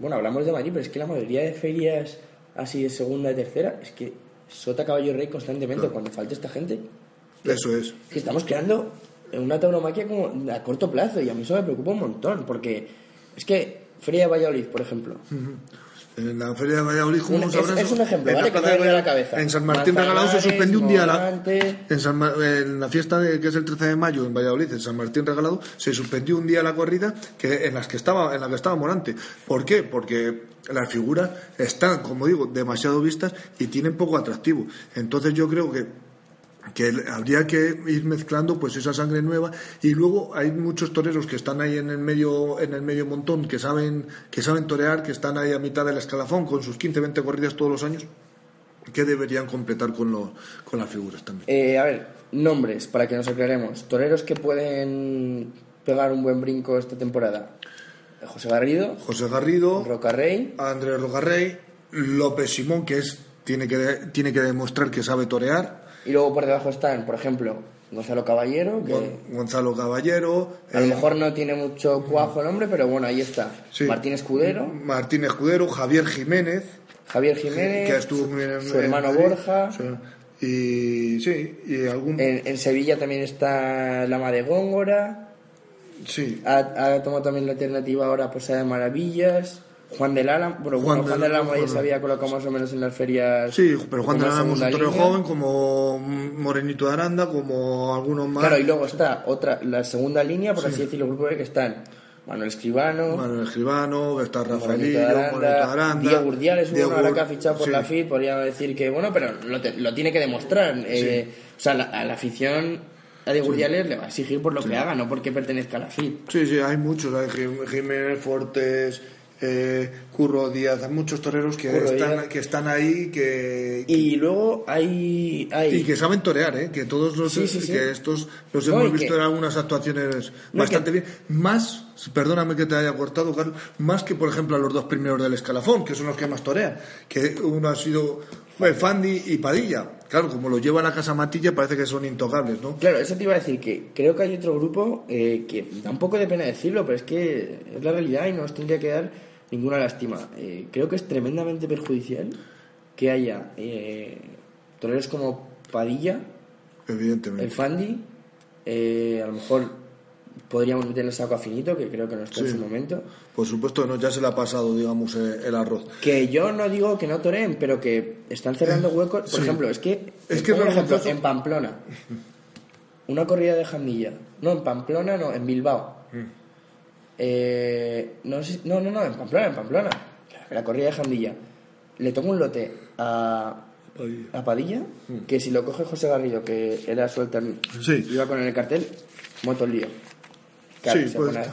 bueno, hablamos de Madrid, pero es que la mayoría de ferias así de segunda y tercera, es que sota caballo rey constantemente cuando falta esta gente. Eso es. que estamos creando una tauromaquia como a corto plazo y a mí eso me preocupa un montón porque es que Feria de Valladolid, por ejemplo, En la Feria de Valladolid, no es- sabrás, es un ejemplo, en ¿vale? Que me viene a la cabeza. En San Martín Regalado se suspendió un día la, en, San en la fiesta de, que es el 13 de mayo en Valladolid, en San Martín Regalado, se suspendió un día la corrida que en las que estaba en la que estaba Morante. ¿Por qué? Porque las figuras están, como digo, demasiado vistas y tienen poco atractivo. Entonces yo creo que que habría que ir mezclando pues esa sangre nueva y luego hay muchos toreros que están ahí en el medio en el medio montón que saben que saben torear que están ahí a mitad del escalafón con sus 15 20 corridas todos los años que deberían completar con los con las figuras también Eh, a ver, nombres para que nos aclaremos. Toreros que pueden pegar un buen brinco esta temporada. José Garrido, José Garrido Rocarrey, Andrés Rogarrey López Simón que es tiene que tiene que demostrar que sabe torear y luego por debajo están, por ejemplo, Gonzalo Caballero, que Gon- Gonzalo Caballero a lo eh, mejor no tiene mucho cuajo el nombre, pero bueno, ahí está. sí, Martín Escudero, Martín Escudero Javier Jiménez Javier Jiménez, que estuvo bien en- su hermano. Borja. Y sí, y algún. En, en Sevilla también está Lama de Góngora. sí, Ha, ha tomado también la alternativa ahora Posada de Maravillas. Juan del Álamo. Bueno, Juan Juan, del del Álamo ya se había colocado más o menos en las ferias. sí, pero Juan de como Álamo es un torero joven, como Morenito de Aranda, como algunos más. Claro, y luego está otra, la segunda línea, por así decirlo, que están Manuel Escribano, Manuel Escribano, está Rafaelillo, Aranda, Aranda. Diego Urdiales, uno Diego ahora que ha fichado por sí. la FIP, podría decir que, bueno, pero lo, te- lo tiene que demostrar. eh, o sea, la- a la afición a Diego Urdiales le va a exigir por lo que haga, no porque pertenezca a la FIP. Sí, sí, hay muchos, hay Jim- Jiménez Fortes, eh, Curro Díaz, hay muchos toreros que, Curro están, Díaz. que están ahí que, Y luego hay... hay y que saben torear, ¿eh? que todos los Sí, sí, sí. que estos los No, hemos visto que- en algunas actuaciones No, bastante que- bien. Más, perdóname que te haya cortado, Carlos, más que por ejemplo a los dos primeros del escalafón, que son los que más torean, que uno ha sido fue Fandi y Padilla. Claro, como lo llevan a casa Matilla parece que son intocables, ¿no? Claro, eso te iba a decir que creo que hay otro grupo eh, que da un poco de pena decirlo, pero es que es la realidad y no nos tendría que dar ninguna lástima. Eh, creo que es tremendamente perjudicial que haya eh, toreros como Padilla, Evidentemente. el Fandi, eh, a lo mejor podríamos meter el saco a Finito, que creo que no está en su momento. Por supuesto, no, ya se le ha pasado, digamos, eh, el arroz. Que yo no digo que no toreen, pero que están cerrando huecos. Por sí. ejemplo, es que, Es que por ejemplo, en Pamplona, una corrida de Jandilla. No, en Pamplona, no, en Bilbao. Mm. Eh, no, sé- no, no, no, en Pamplona, en Pamplona. La corrida de Jandilla. Le toca un lote a, a Padilla, que si lo coge José Garrido, que era suelta, Mm. Sí. iba con el cartel, moto lío. Claro, Sí, pues pone-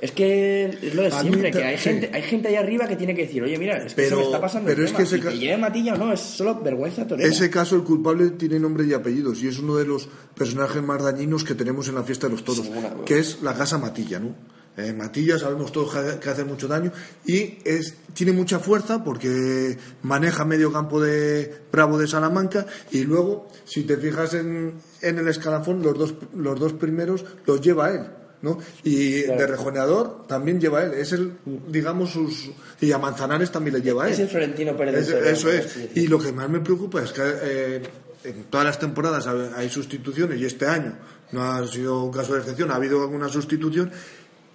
es que es lo de siempre, que hay sí. gente, hay gente ahí arriba que tiene que decir, oye, mira, es que Pero- se me está pasando pero el es tema. que ese matilla o no, es solo vergüenza torera. Ese caso, el culpable tiene nombre y apellidos y es uno de los personajes más dañinos que tenemos en la fiesta de los toros, que es la casa Matilla, ¿no? Eh, Matilla sabemos todos que- que hace mucho daño y es, tiene mucha fuerza porque maneja medio campo de Bravo de Salamanca y luego, si te fijas en, en el escalafón, los dos, los dos primeros los lleva él. ¿no? Y Claro. de rejoneador también lleva él, es el, digamos, sus. Y a Manzanares también le lleva él. Es el Florentino Pérez Es- eso es. Y lo que más me preocupa es que eh, en todas las temporadas ha- hay sustituciones y este año no ha sido un caso de excepción, ha habido alguna sustitución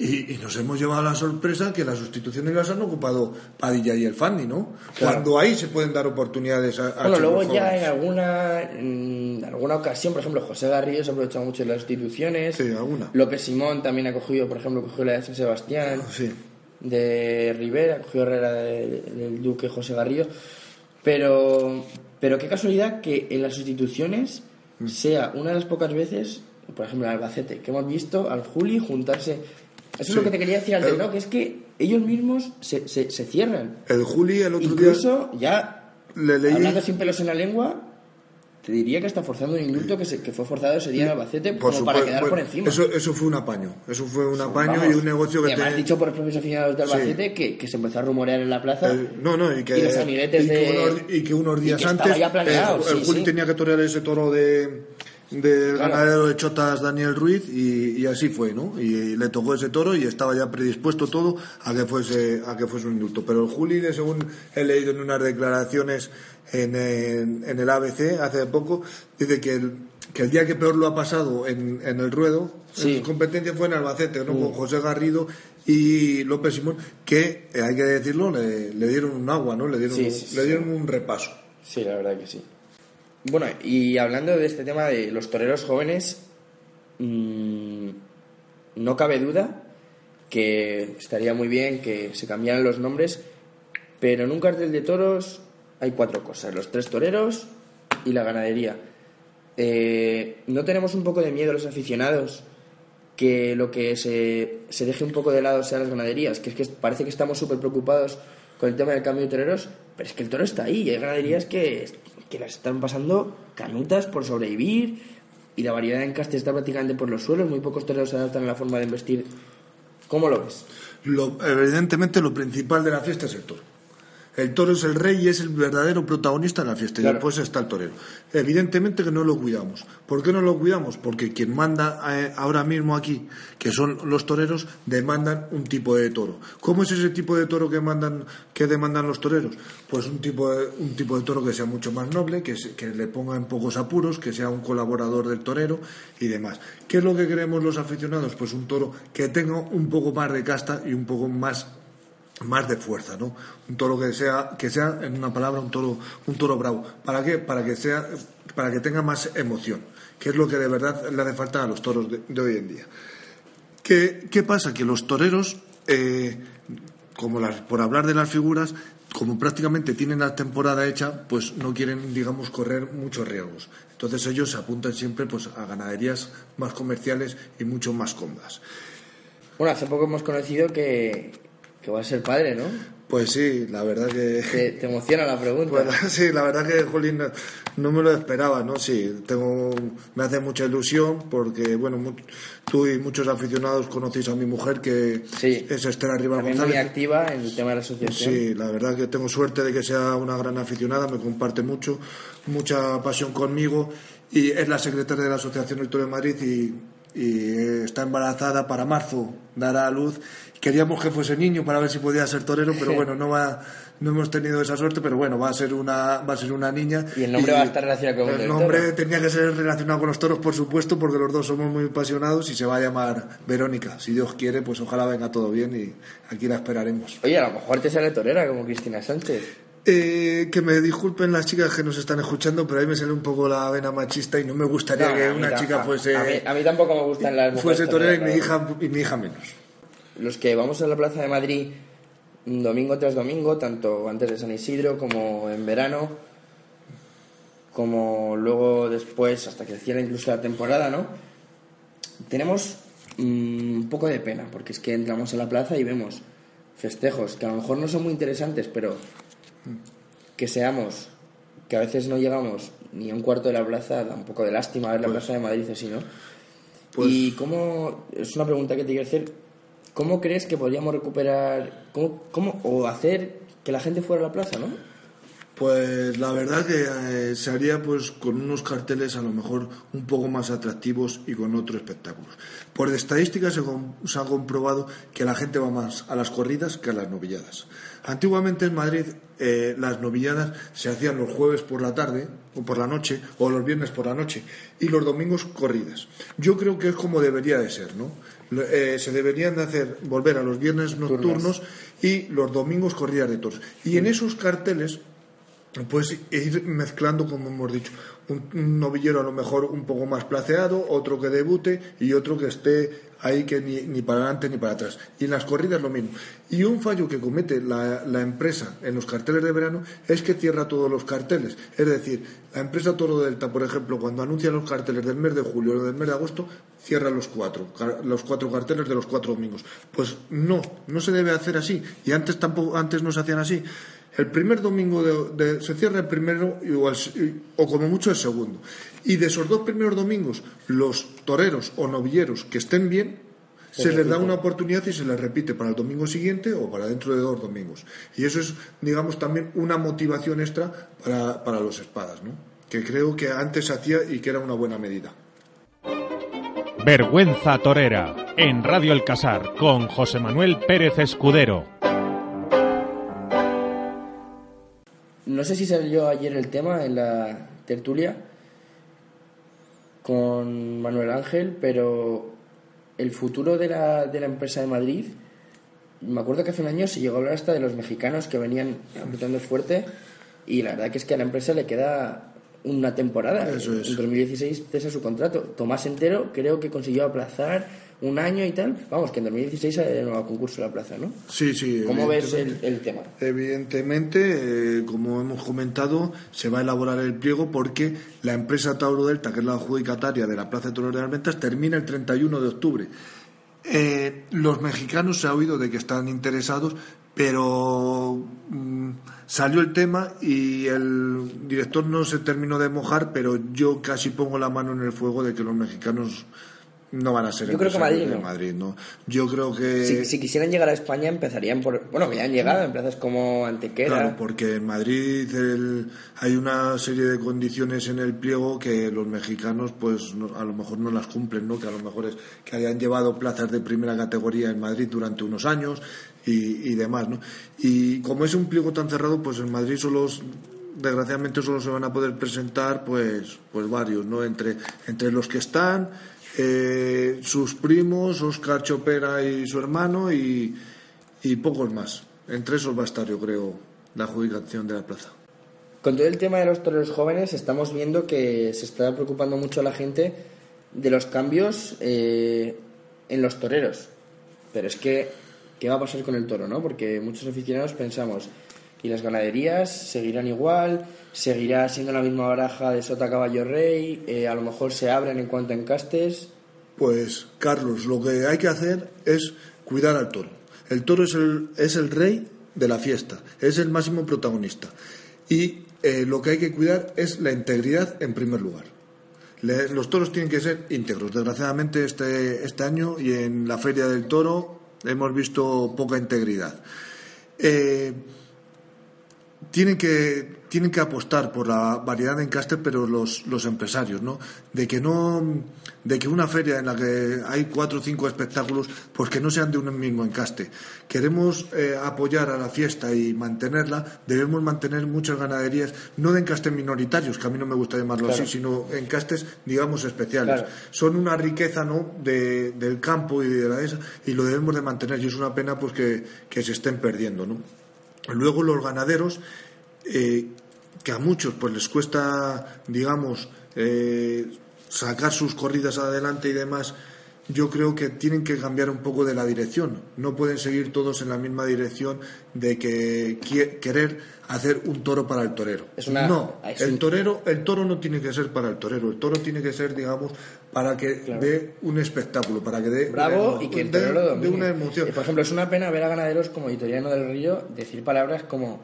y, y nos hemos llevado la sorpresa que las sustituciones las han ocupado Padilla y el Fandi, ¿no? Claro. Cuando ahí se pueden dar oportunidades a, a Bueno, luego ya jóvenes. en alguna, en alguna ocasión, por ejemplo, José Garrido se ha aprovechado mucho de las instituciones. Sí, alguna. López Simón también ha cogido, por ejemplo, cogió la de San Sebastián. Sí. de Rivera, cogió Herrera de- del Duque José Garrido. Pero, pero qué casualidad que en las sustituciones Mm. sea una de las pocas veces, por ejemplo, en Albacete, que hemos visto al Juli juntarse Eso es lo que te quería decir antes, ¿no? Que es que ellos mismos se, se, se cierran. El Juli el otro Incluso ya, día le leí... hablando sin pelos en la lengua, te diría que está forzando un indulto que, se, que fue forzado ese día en Albacete Por como para supuesto, quedar bueno, por encima. Eso, eso fue un apaño. Eso fue un apaño Vamos, y un negocio que y además te- dicho por los propios aficionados de Albacete que, que se empezó a rumorear en la plaza. Eh, no, no, y que, Y los amiguetes y que de- unos, y que unos y días que estaba antes ya planeado, eh, el sí, Juli sí. tenía que torear ese toro de del Claro. ganadero de Chotas Daniel Ruiz y, y así fue, ¿no? Y, le tocó ese toro y estaba ya predispuesto todo a que fuese a que fuese un indulto. Pero el Juli, según he leído en unas declaraciones en, en- en el ABC hace poco, dice que el, que el día que peor lo ha pasado en, en el ruedo, Sí. en su competencia fue en Albacete, ¿no? Con José Garrido y López Simón, que eh, hay que decirlo, le, le dieron un agua, ¿no? Le dieron, Sí, le dieron un repaso. Sí, la verdad que sí. Bueno, y hablando de este tema de los toreros jóvenes, mm, no cabe duda que estaría muy bien que se cambiaran los nombres, pero en un cartel de toros hay cuatro cosas, los tres toreros y la ganadería. Eh, ¿No tenemos un poco de miedo los aficionados que lo que se, se deje un poco de lado sean las ganaderías? Que es que parece que estamos súper preocupados con el tema del cambio de toreros, pero es que el toro está ahí y hay ganaderías que, que las están pasando canutas por sobrevivir y la variedad en castes está prácticamente por los suelos, muy pocos toreros se adaptan a la forma de investir. ¿Cómo lo ves? Evidentemente lo principal de la fiesta es el toro. El toro es el rey y es el verdadero protagonista de la fiesta. Claro. Y después está el torero. Evidentemente que no lo cuidamos. ¿Por qué no lo cuidamos? Porque quien manda eh, ahora mismo aquí, que son los toreros, demandan un tipo de toro. ¿Cómo es ese tipo de toro que mandan, que demandan los toreros? Pues un tipo de, un tipo de toro que sea mucho más noble, que, se- que le ponga en pocos apuros, que sea un colaborador del torero y demás. ¿Qué es lo que queremos los aficionados? Pues un toro que tenga un poco más de casta y un poco más más de fuerza, ¿no? Un toro que sea, que sea, en una palabra, un toro, un toro bravo. ¿Para qué? Para que sea, para que tenga más emoción, que es lo que de verdad le hace falta a los toros de, hoy en día. ¿Qué, qué pasa? Que los toreros, eh, como las, por hablar de las figuras, como prácticamente tienen la temporada hecha, pues no quieren, digamos, correr muchos riesgos. Entonces ellos se apuntan siempre pues, a ganaderías más comerciales y mucho más cómodas. Bueno, hace poco hemos conocido que, que va a ser padre, ¿no? Pues sí, la verdad que... Te, te emociona la pregunta. Bueno, sí, la verdad que, Jolín, no, no me lo esperaba, ¿no? Sí, tengo, me hace mucha ilusión porque, bueno, mu- tú y muchos aficionados conocéis a mi mujer que Sí. es Esther Arriba También muy González. activa en el tema de la asociación. Sí, la verdad que tengo suerte de que sea una gran aficionada, me comparte mucho, mucha pasión conmigo y es la secretaria de la Asociación Toro de Madrid y, y, eh, está embarazada para marzo, dará a luz. Queríamos que fuese niño para ver si podía ser torero, pero bueno, no va, no hemos tenido esa suerte, pero bueno, va a ser una, va a ser una niña. Y el nombre va a estar relacionado con el el nombre toro. tenía que ser relacionado con los toros, por supuesto, porque los dos somos muy apasionados y se va a llamar Verónica. Si Dios quiere, pues ojalá venga todo bien y aquí la esperaremos. Oye, a lo mejor te sale torera como Cristina Sánchez. Eh, que me disculpen las chicas que nos están escuchando, pero ahí me sale un poco la vena machista y no me gustaría No, que una chica fuese, A mí, a mí tampoco me gustan las mujeres fuese torera y mi, toreras, hija, y mi hija menos. Los que vamos a la Plaza de Madrid domingo tras domingo, tanto antes de San Isidro como en verano, como luego después, hasta que cierre incluso la temporada, ¿no? Tenemos mm, un poco de pena, porque es que entramos a la plaza y vemos festejos que a lo mejor no son muy interesantes, pero que seamos, que a veces no llegamos ni a un cuarto de la plaza, da un poco de lástima ver la Plaza de Madrid así, ¿no? Pues- y cómo, es una pregunta que te quiero hacer, ¿cómo crees que podríamos recuperar, cómo, cómo, o hacer que la gente fuera a la plaza, ¿no? Pues la verdad que eh, se haría pues con unos carteles a lo mejor un poco más atractivos y con otro espectáculo. Por estadísticas se, se ha comprobado que la gente va más a las corridas que a las novilladas. Antiguamente en Madrid eh, las novilladas se hacían los jueves por la tarde o por la noche o los viernes por la noche y los domingos corridas. Yo creo que es como debería de ser, ¿no? Eh, se deberían de hacer volver a los viernes nocturnos y los domingos corridas de toros. Y en esos carteles pues ir mezclando, como hemos dicho, un, novillero a lo mejor un poco más placeado, otro que debute y otro que esté ahí que ni, ni, para adelante ni para atrás. Y en las corridas lo mismo. Y un fallo que comete la, la, empresa en los carteles de verano es que cierra todos los carteles. Es decir, la empresa Toro Delta, por ejemplo, cuando anuncia los carteles del mes de julio o del mes de agosto, cierra los cuatro, los cuatro carteles de los cuatro domingos. Pues no, no se debe hacer así. Y antes tampoco, antes no se hacían así. El primer domingo de, se cierra el primero o, como mucho el segundo. Y de esos dos primeros domingos, los toreros o novilleros que estén bien, se, les da una oportunidad y se les repite para el domingo siguiente o para dentro de dos domingos. Y eso es, digamos, también una motivación extra para, para los espadas, ¿no? que creo que antes se hacía y que era una buena medida. Vergüenza Torera, en Radio El Casar, con José Manuel Pérez Escudero. No sé si salió ayer el tema en la tertulia con Manuel Ángel, pero el futuro de la, de la empresa de Madrid, me acuerdo que hace un año se llegó a hablar hasta de los mexicanos que venían apretando fuerte y la verdad que es que a la empresa le queda una temporada. Eso es. En 2016 cesa su contrato. Tomás Entero creo que consiguió aplazar un año y tal. Vamos, que en 2016 hay nuevo concurso la plaza, ¿no? Sí, sí. ¿Cómo ves el, tema? Evidentemente, eh, como hemos comentado, se va a elaborar el pliego porque la empresa Tauro Delta, que es la adjudicataria de la Plaza de Toros de las Ventas, termina el 31 de octubre. Eh, los mexicanos se ha oído de que están interesados, pero mm, salió el tema y el director no se terminó de mojar, pero yo casi pongo la mano en el fuego de que los mexicanos no van a ser yo creo que Madrid, de Madrid ¿no? Yo creo que... Si, quisieran llegar a España empezarían por... Bueno, que ya han llegado, empresas como Antequera... Claro, porque en Madrid hay una serie de condiciones en el pliego que los mexicanos pues a lo mejor no las cumplen, ¿no? Que a lo mejor es que hayan llevado plazas de primera categoría en Madrid durante unos años y, demás, ¿no? Y como es un pliego tan cerrado, pues en Madrid solo desgraciadamente solo se van a poder presentar pues pues varios no entre entre los que están eh, sus primos, Oscar Chopera y su hermano y, pocos más. Entre esos va a estar, yo creo, la adjudicación de la plaza. Con todo el tema de los toreros jóvenes, estamos viendo que se está preocupando mucho la gente de los cambios eh, en los toreros. Pero es que, ¿qué va a pasar con el toro, no? Porque muchos aficionados pensamos, ¿y las ganaderías seguirán igual? seguirá siendo la misma baraja de Sota Caballo Rey, eh, a lo mejor se abren en cuanto a encastes. Pues Carlos, lo que hay que hacer es cuidar al toro. El toro es el, es el rey de la fiesta, es el máximo protagonista. Y eh, lo que hay que cuidar es la integridad en primer lugar. los toros tienen que ser íntegros. Desgraciadamente este, este año y en la feria del toro hemos visto poca integridad. Eh, tienen que tienen que apostar por la variedad de encastes, pero los, los empresarios, ¿no? De que no, de que una feria en la que hay cuatro o cinco espectáculos, pues que no sean de un mismo encaste. Queremos eh, apoyar a la fiesta y mantenerla, debemos mantener muchas ganaderías, no de encastes minoritarios, que a mí no me gusta llamarlo así, sino encastes, digamos, especiales. Son una riqueza, ¿no? De, del campo y de la esa, y lo debemos de mantener, y es una pena, pues que, que se estén perdiendo, ¿no? Luego los ganaderos, eh, que a muchos pues les cuesta, digamos, eh, sacar sus corridas adelante y demás, yo creo que tienen que cambiar un poco de la dirección. No pueden seguir todos en la misma dirección de que querer hacer un toro para el torero. no, el torero, el toro no tiene que ser para el torero. El toro tiene que ser, digamos, para que dé un espectáculo, para que dé bravo y que el torero de, una emoción. por ejemplo, es una pena ver a ganaderos como Vitoriano del Río decir palabras como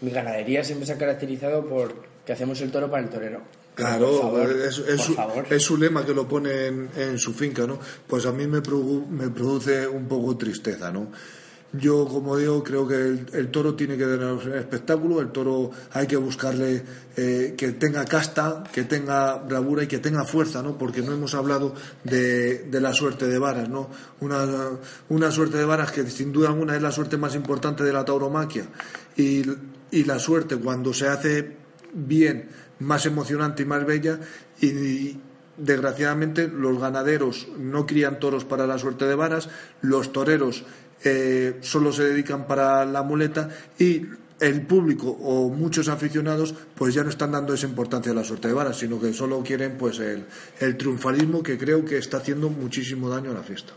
mi ganadería siempre se ha caracterizado por que hacemos el toro para el torero. Claro, es, su, lema que lo pone en, su finca, ¿no? Pues a mí me, me produce un poco tristeza, ¿no? Yo, como digo, creo que el, toro tiene que tener un espectáculo, el toro hay que buscarle eh, que tenga casta, que tenga bravura y que tenga fuerza, ¿no? Porque no hemos hablado de, de la suerte de varas, ¿no? Una, una, suerte de varas que sin duda alguna es la suerte más importante de la tauromaquia. Y y la suerte cuando se hace bien, más emocionante y más bella y, desgraciadamente los ganaderos no crían toros para la suerte de varas, los toreros eh, solo se dedican para la muleta y el público o muchos aficionados pues ya no están dando esa importancia a la suerte de varas, sino que solo quieren pues el, el triunfalismo que creo que está haciendo muchísimo daño a la fiesta.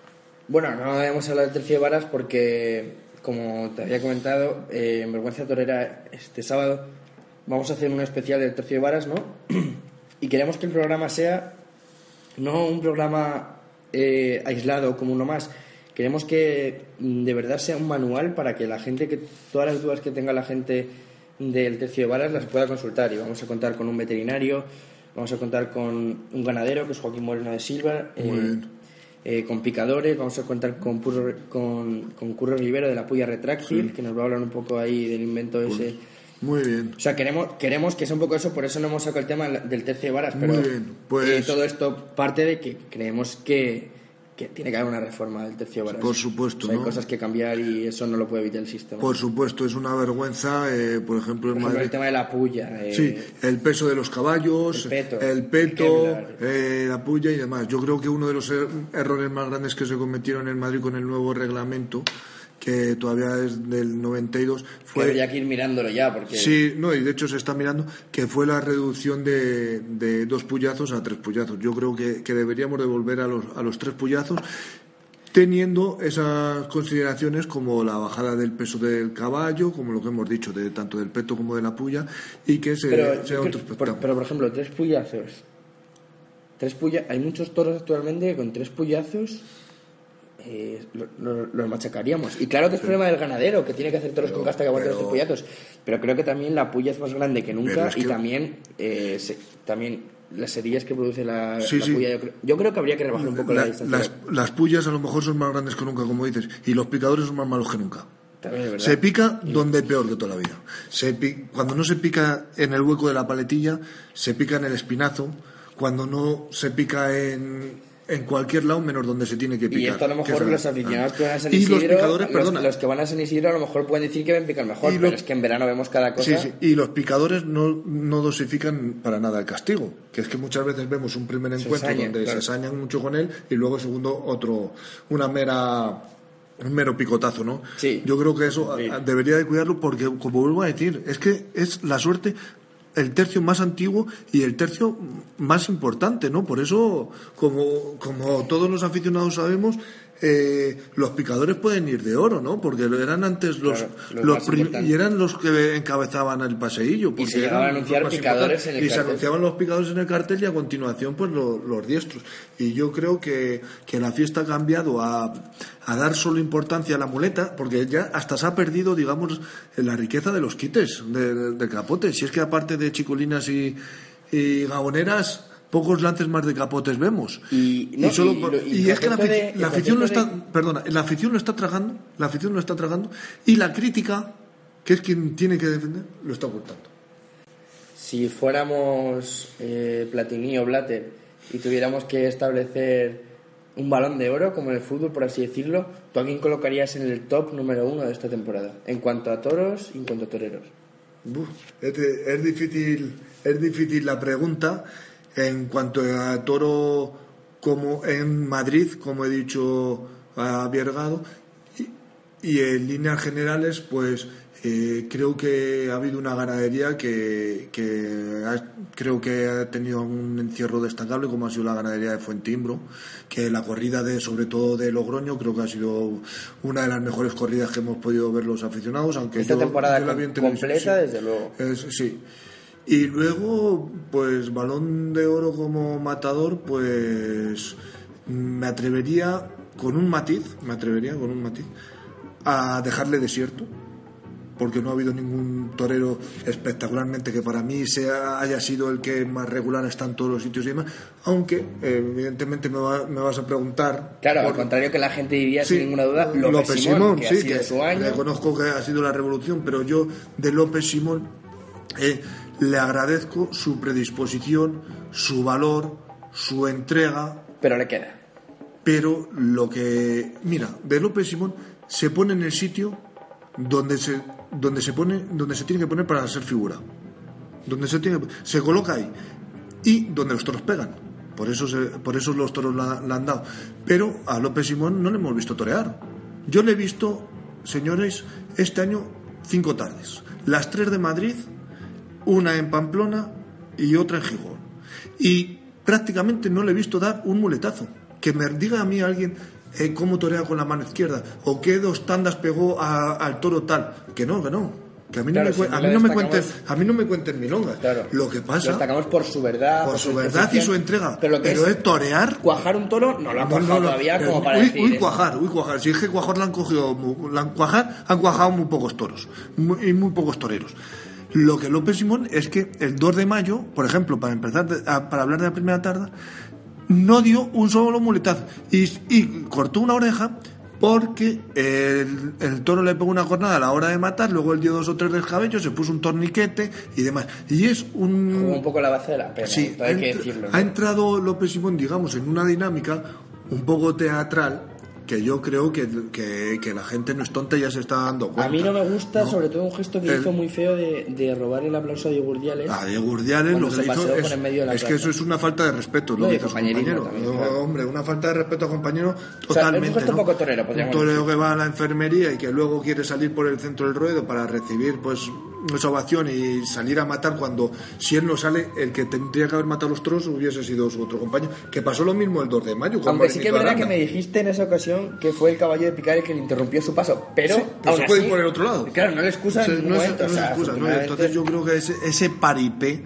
Bueno, no debemos hablar del tercio de varas porque, como te había comentado, eh, en Vergüenza Torera este sábado vamos a hacer un especial del tercio de varas, ¿no? y queremos que el programa sea no un programa eh, aislado como uno más. Queremos que mm, de verdad sea un manual para que la gente, que todas las dudas que tenga la gente del tercio de varas las pueda consultar. Y vamos a contar con un veterinario, vamos a contar con un ganadero, que es Joaquín Moreno de Silva, eh, eh, con picadores, vamos a contar con, Purro- con, con Curro Rivero de la Puya Retráctil, que nos va a hablar un poco ahí del invento ese. Muy bien. O sea, queremos, queremos que sea un poco eso, por eso no hemos sacado el tema del tercio de varas, pero Muy bien, pues- eh, todo esto parte de que creemos que, que tiene que haber una reforma del tercio de varas. Por supuesto, O sea, Hay cosas que cambiar y eso no lo puede evitar el sistema. Por supuesto, es una vergüenza, eh, por ejemplo, en Por ejemplo, el Madrid. tema de la puya. eh, Sí, el peso de los caballos, El peto. el eh, la puya y demás. Yo creo que uno de los er- errores más grandes que se cometieron en Madrid con el nuevo reglamento, que todavía es del 92, que fue... habría que ir mirándolo ya, porque Sí, no, y de hecho se está mirando que fue la reducción de, de dos puyazos a tres puyazos. Yo creo que, que deberíamos de volver a los, a los tres puyazos teniendo esas consideraciones como la bajada del peso del caballo, como lo que hemos dicho, de tanto del peto como de la puya, y que se, pero, sea otro por, pero, por ejemplo, tres puyazos. Tres puya, hay muchos toros actualmente que con tres puyazos eh, lo- lo- los machacaríamos. Y claro que es problema del ganadero, que tiene que hacer toros con casta que aguante los pero- puyazos. Pero creo que también la puya es más grande que nunca Pero es y que- también, eh, se- también las heridas que produce la, Sí, la sí. puya. Yo creo, yo creo que habría que rebajar un poco la, La- distancia. las, las puyas a lo mejor son más grandes que nunca, como dices, y los picadores son más malos que nunca. También es. Se pica donde peor que toda la vida. Se cuando no se pica en el hueco de la paletilla, se pica en el espinazo. Cuando no se pica en, en cualquier lado, menos donde se tiene que picar. Y esto a lo mejor los aficionados que van a San Y Isidro, los picadores, perdona. los que van a San Isidro a lo mejor pueden decir que ven picar mejor, Y pero es que en verano vemos cada cosa. Sí, sí. Y los picadores no, no dosifican para nada el castigo. Que es que muchas veces vemos un primer encuentro donde claro. se ensañan mucho con él y luego segundo otro, una mera un mero picotazo, ¿no? Sí. Yo creo que eso Sí. debería de cuidarlo porque, como vuelvo a decir, es que es la suerte el tercio más antiguo y el tercio más importante, ¿no? Por eso, como, como todos los aficionados sabemos, eh, los picadores pueden ir de oro, ¿no? Porque eran antes los, Claro, los los y eran los que encabezaban el paseillo. porque se llegaban a eran anunciar los picadores en el Y se anunciaban los picadores en el cartel y a continuación pues lo- los diestros. Y yo creo que, que la fiesta ha cambiado a, a dar solo importancia a la muleta, porque ya hasta se ha perdido, digamos, la riqueza de los quites de, de capote. Si es que aparte de chicolinas y, y gaboneras, pocos lances más de capotes vemos. Y- no, solo y lo- es que la, de- afición lo está, perdona, la afición lo está tragando, la afición lo está tragando, y la crítica, que es quien tiene que defender, lo está ocultando. Si fuéramos eh, Platini o Blatter y tuviéramos que establecer un balón de oro, como en el fútbol, por así decirlo, ¿tú a quién colocarías en el top número uno de esta temporada? En cuanto a toros y en cuanto a toreros. Es difícil, es difícil la pregunta en cuanto a Toro como en Madrid, como he dicho a Viergado, y, y en líneas generales, pues eh, creo que ha habido una ganadería que, que ha- creo que ha tenido un encierro destacable, como ha sido la ganadería de Fuentimbro, que la corrida de, sobre todo de Logroño, creo que ha sido una de las mejores corridas que hemos podido ver los aficionados, aunque Esta yo- temporada yo la vi en televisión, completa, sí. desde luego. Es- sí. Y luego, pues balón de oro como matador, pues me atrevería con un matiz, me atrevería con un matiz, a dejarle desierto, porque no ha habido ningún torero espectacularmente que para mí sea, haya sido el que más regular está en todos los sitios y demás, aunque evidentemente me, va- me vas a preguntar... Claro, al por- contrario que la gente diría Sí, sin ninguna duda, López, López Simón, que sí, ha sido que su año. reconozco que ha sido la revolución, pero yo de López Simón eh, le agradezco su predisposición, su valor, su entrega, Pero le queda. pero lo que mira de López Simón se pone en el sitio donde se donde se pone donde se tiene que poner para ser figura. Donde se tiene se coloca ahí. Y donde los toros pegan. Por eso se- por eso los toros la, la han dado. Pero a López Simón no le hemos visto torear. Yo le he visto señores este año cinco tardes. Las tres de Madrid, una en Pamplona y otra en Gijón. Y prácticamente no le he visto dar un muletazo. Que me diga a mí alguien eh, cómo torea con la mano izquierda o qué dos tandas pegó a- al toro tal. Que no, que no. Que a mí Claro, no, me, si a mí no me cuentes, a mí no me cuenten milongas. Claro. Lo que Lo pasa destacamos por su verdad. por su su verdad y su entrega. Pero, lo que es es torear cuajar un toro, no lo ha no, cuajado no, no, todavía eh, como para uy, decir. uy, es- cuajar, uy, cuajar. Si es que cuajar la han cogido, la han cuajar, han cuajado muy pocos toros muy- y muy pocos toreros. Lo que López Simón es que el 2 de mayo, por ejemplo, para empezar, a- para hablar de la primera tarde, no dio un solo muletazo y, y cortó una oreja porque el, el toro le pegó una cornada a la hora de matar, luego él dio dos o tres del cabello, se puso un torniquete y demás. Y es un... Jugó un poco la base de la pena. Sí, hay que decirlo. ha entrado López Simón, digamos, en una dinámica un poco teatral que yo creo que, que, que la gente no es tonta y ya se está dando cuenta. A mí no me gusta, ¿no? sobre todo un gesto que El- hizo muy feo de, de robar el aplauso a Diego Urdiales. A Diego Urdiales lo que le hizo es, es que eso es una falta de respeto, No, lo que compañerismo compañero. también, claro. Hombre, una falta de respeto a compañero sea, es un totalmente. gesto ¿no? un poco torero, Un podríamos torero decir. que va a la enfermería y que luego quiere salir por el centro del ruedo para recibir pues esa ovación y salir a matar cuando si él no sale, el que tendría que haber matado a los toros hubiese sido su otro compañero. Que pasó lo mismo el 2 de mayo. con Aunque sí que es verdad que me dijiste en esa ocasión que fue el caballo de picar el que le interrumpió su paso. Pero, Sí, pero se puede así- ir por el otro lado. Claro, no le excusa O sea, no es, momento. no o es sea, excusa, ¿no? afortunadamente- Entonces yo creo que ese, ese paripé,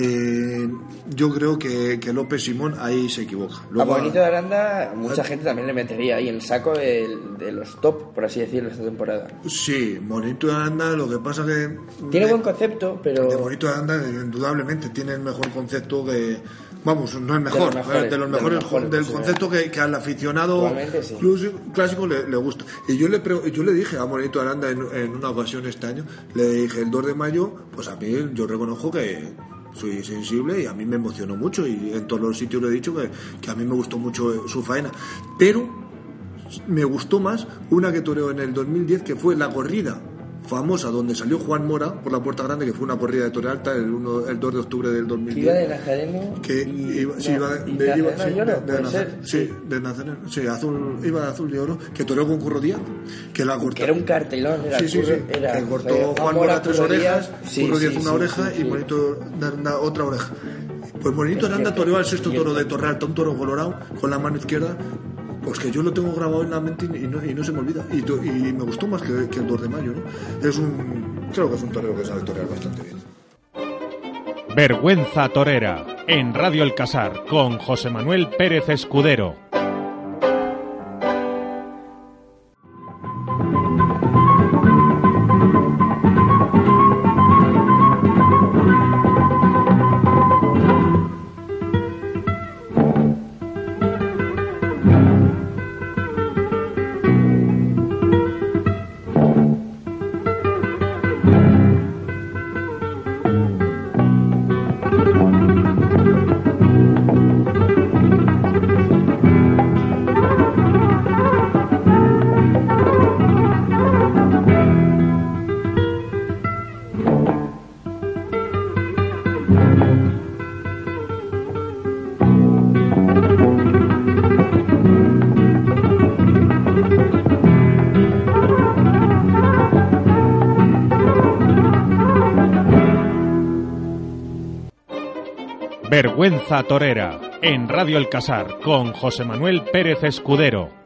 eh, yo creo que, que López Simón ahí se equivoca. A Bonito de Aranda, mucha gente también le metería ahí el saco de los top, por así decirlo, esta temporada. sí, Monito de Aranda, lo que pasa que... Tiene de- buen concepto, pero. De Bonito de Aranda, indudablemente, tiene el mejor concepto que... Vamos, no es mejor, mejores, eh, de los de los mejores, mejores, del sí, concepto que, que al aficionado sí. clásico le, le gusta. Y yo le, yo le dije a Monito de Aranda en, en una ocasión este año, le dije el 2 de mayo, pues a mí yo reconozco que soy sensible y a mí me emocionó mucho y en todos los sitios le he dicho que, a mí me gustó mucho su faena. Pero me gustó más una que toreó en el 2010 que fue la corrida famosa donde salió Juan Mora por la puerta grande que fue una corrida de Torre Alta el, 1 el 2 de octubre del que iba 2010 de Nazareno. que iba, sí, iba de, de- iba- Nazareno sí, de- de puede Nazar- ser, sí, de Nazareno, sí, azul, iba de azul y oro, que toreó con Curro Díaz, que la cortó. Que era un cartelón, era Sí, sí, sí, era- que cortó eh, Juan Mora, tres orejas, Curro Díaz sí, una sí, oreja y de Aranda otra oreja. Pues Aranda cierto, toreó al sexto toro de. Torre Alta, un toro colorado con la mano izquierda, pues que yo lo tengo grabado en la mente y no, se me olvida. Y, me gustó más que, que el 2 de mayo, ¿no? Es un, creo que es un torero que sabe torear bastante bien. Vergüenza Torera, en Radio El Casar, con José Manuel Pérez Escudero. Torera, en Radio El Casar, con José Manuel Pérez Escudero.